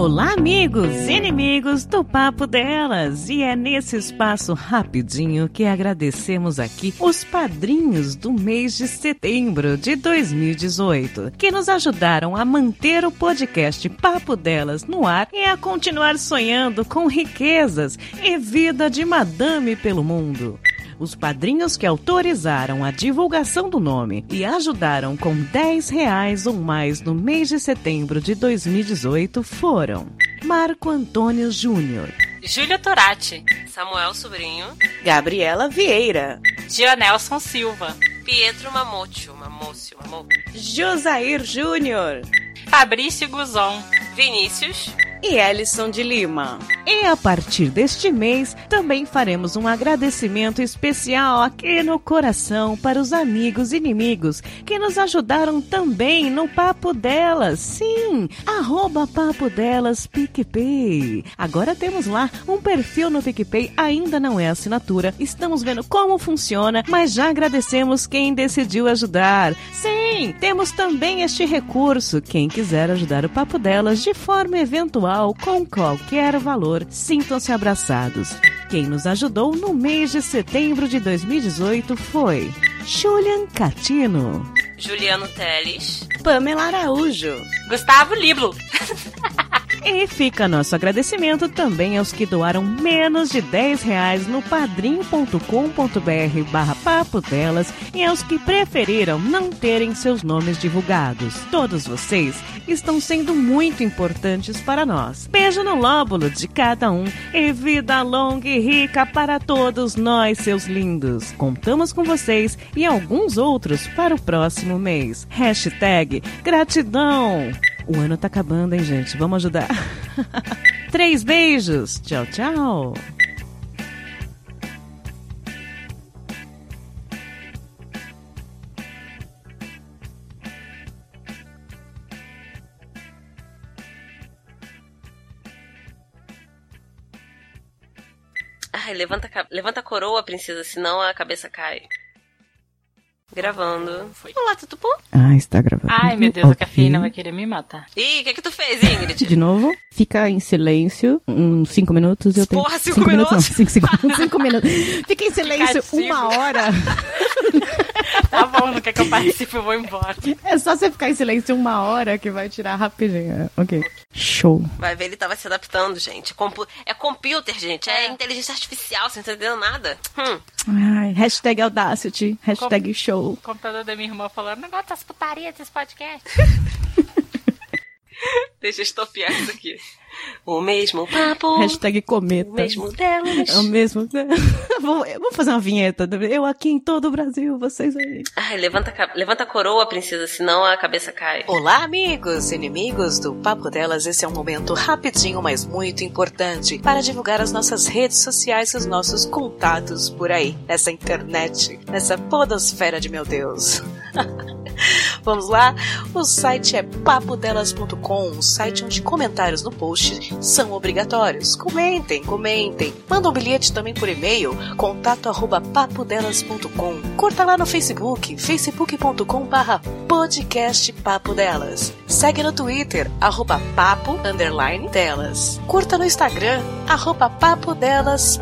Olá, amigos e inimigos do Papo Delas! E é nesse espaço rapidinho que agradecemos aqui os padrinhos do mês de setembro de 2018, que nos ajudaram a manter o podcast Papo Delas no ar e a continuar sonhando com riquezas e vida de madame pelo mundo. Os padrinhos que autorizaram a divulgação do nome e ajudaram com 10 reais ou mais no mês de setembro de 2018 foram Marco Antônio Júnior, Júlia Torati, Samuel Sobrinho, Gabriela Vieira, Gionelson Silva, Pietro Mamoccio, Mamôcio, Mamô, Josair Júnior Fabrício Guzon, Vinícius, e Ellison de Lima. E a partir deste mês, também faremos um agradecimento especial aqui no coração para os amigos e inimigos que nos ajudaram também no Papo Delas. Sim, arroba Papo Delas PicPay. Agora temos lá um perfil no PicPay, ainda não é assinatura. Estamos vendo como funciona, mas já agradecemos quem decidiu ajudar. Sim, temos também este recurso. Quem quiser ajudar o Papo Delas de forma eventual com qualquer valor, sintam-se abraçados. Quem nos ajudou no mês de setembro de 2018 foi Julian Catino, Juliano Teles, Pamela Araújo, Gustavo Liblo, E fica nosso agradecimento também aos que doaram menos de 10 reais no padrim.com.br barra papo delas e aos que preferiram não terem seus nomes divulgados. Todos vocês estão sendo muito importantes para nós. Beijo no lóbulo de cada um e vida longa e rica para todos nós, seus lindos. Contamos com vocês e alguns outros para o próximo mês. Hashtag gratidão. O ano tá acabando, hein, gente? Vamos ajudar. Três beijos. Tchau, tchau. Ai, levanta, levanta a coroa, princesa, senão a cabeça cai. Gravando. Foi. Olá, tudo bom? Ah, está gravando. Ai, meu Deus, a Ok. cafeína vai querer me matar. Ih, o que que tu fez, Ingrid? De novo, fica em silêncio uns cinco minutos. Eu tenho... Porra, cinco minutos? não, cinco segundos. cinco minutos. Fica em silêncio Fica uma hora. Tá bom, não quer que eu participe, eu vou embora. É só você ficar em silêncio uma hora que vai tirar rapidinho. Ok. Show. Vai ver, ele tava se adaptando, gente. Compu- É computer, gente. É, inteligência artificial, você não tá entendendo nada. Hum. Ai, hashtag Audacity, hashtag show. O computador da minha irmã falando, negócio das putarias desse podcast. Deixa eu estopiar isso aqui. O mesmo papo. Hashtag O cometa. mesmo delas. É o mesmo. vou, vou fazer uma vinheta. Eu aqui em todo o Brasil, vocês aí. Ai, levanta, levanta a coroa, princesa, senão a cabeça cai. Olá, amigos e inimigos do Papo Delas. Esse é um momento rapidinho, mas muito importante para divulgar as nossas redes sociais e os nossos contatos por aí, nessa internet, nessa podosfera de meu Deus. Vamos lá? O site é papodelas.com, um site onde comentários no post são obrigatórios. Comentem, comentem. Manda um bilhete também por e-mail, contato arroba papodelas.com. Curta lá no Facebook, facebook.com barra podcast Papo Delas. Segue no Twitter, arroba papo, underline, delas. Curta no Instagram, arroba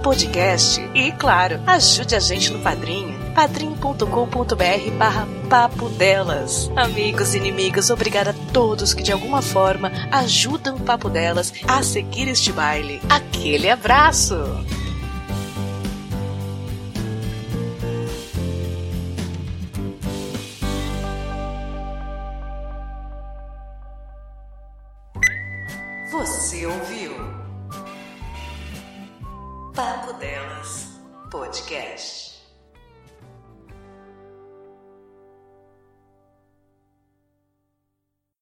podcast. E, claro, ajude a gente no Padrinho padrim.com.br barra papo delas. Amigos e inimigos, obrigada a todos que de alguma forma ajudam o Papo Delas a seguir este baile. Aquele abraço! Você ouviu? Papo Delas Podcast.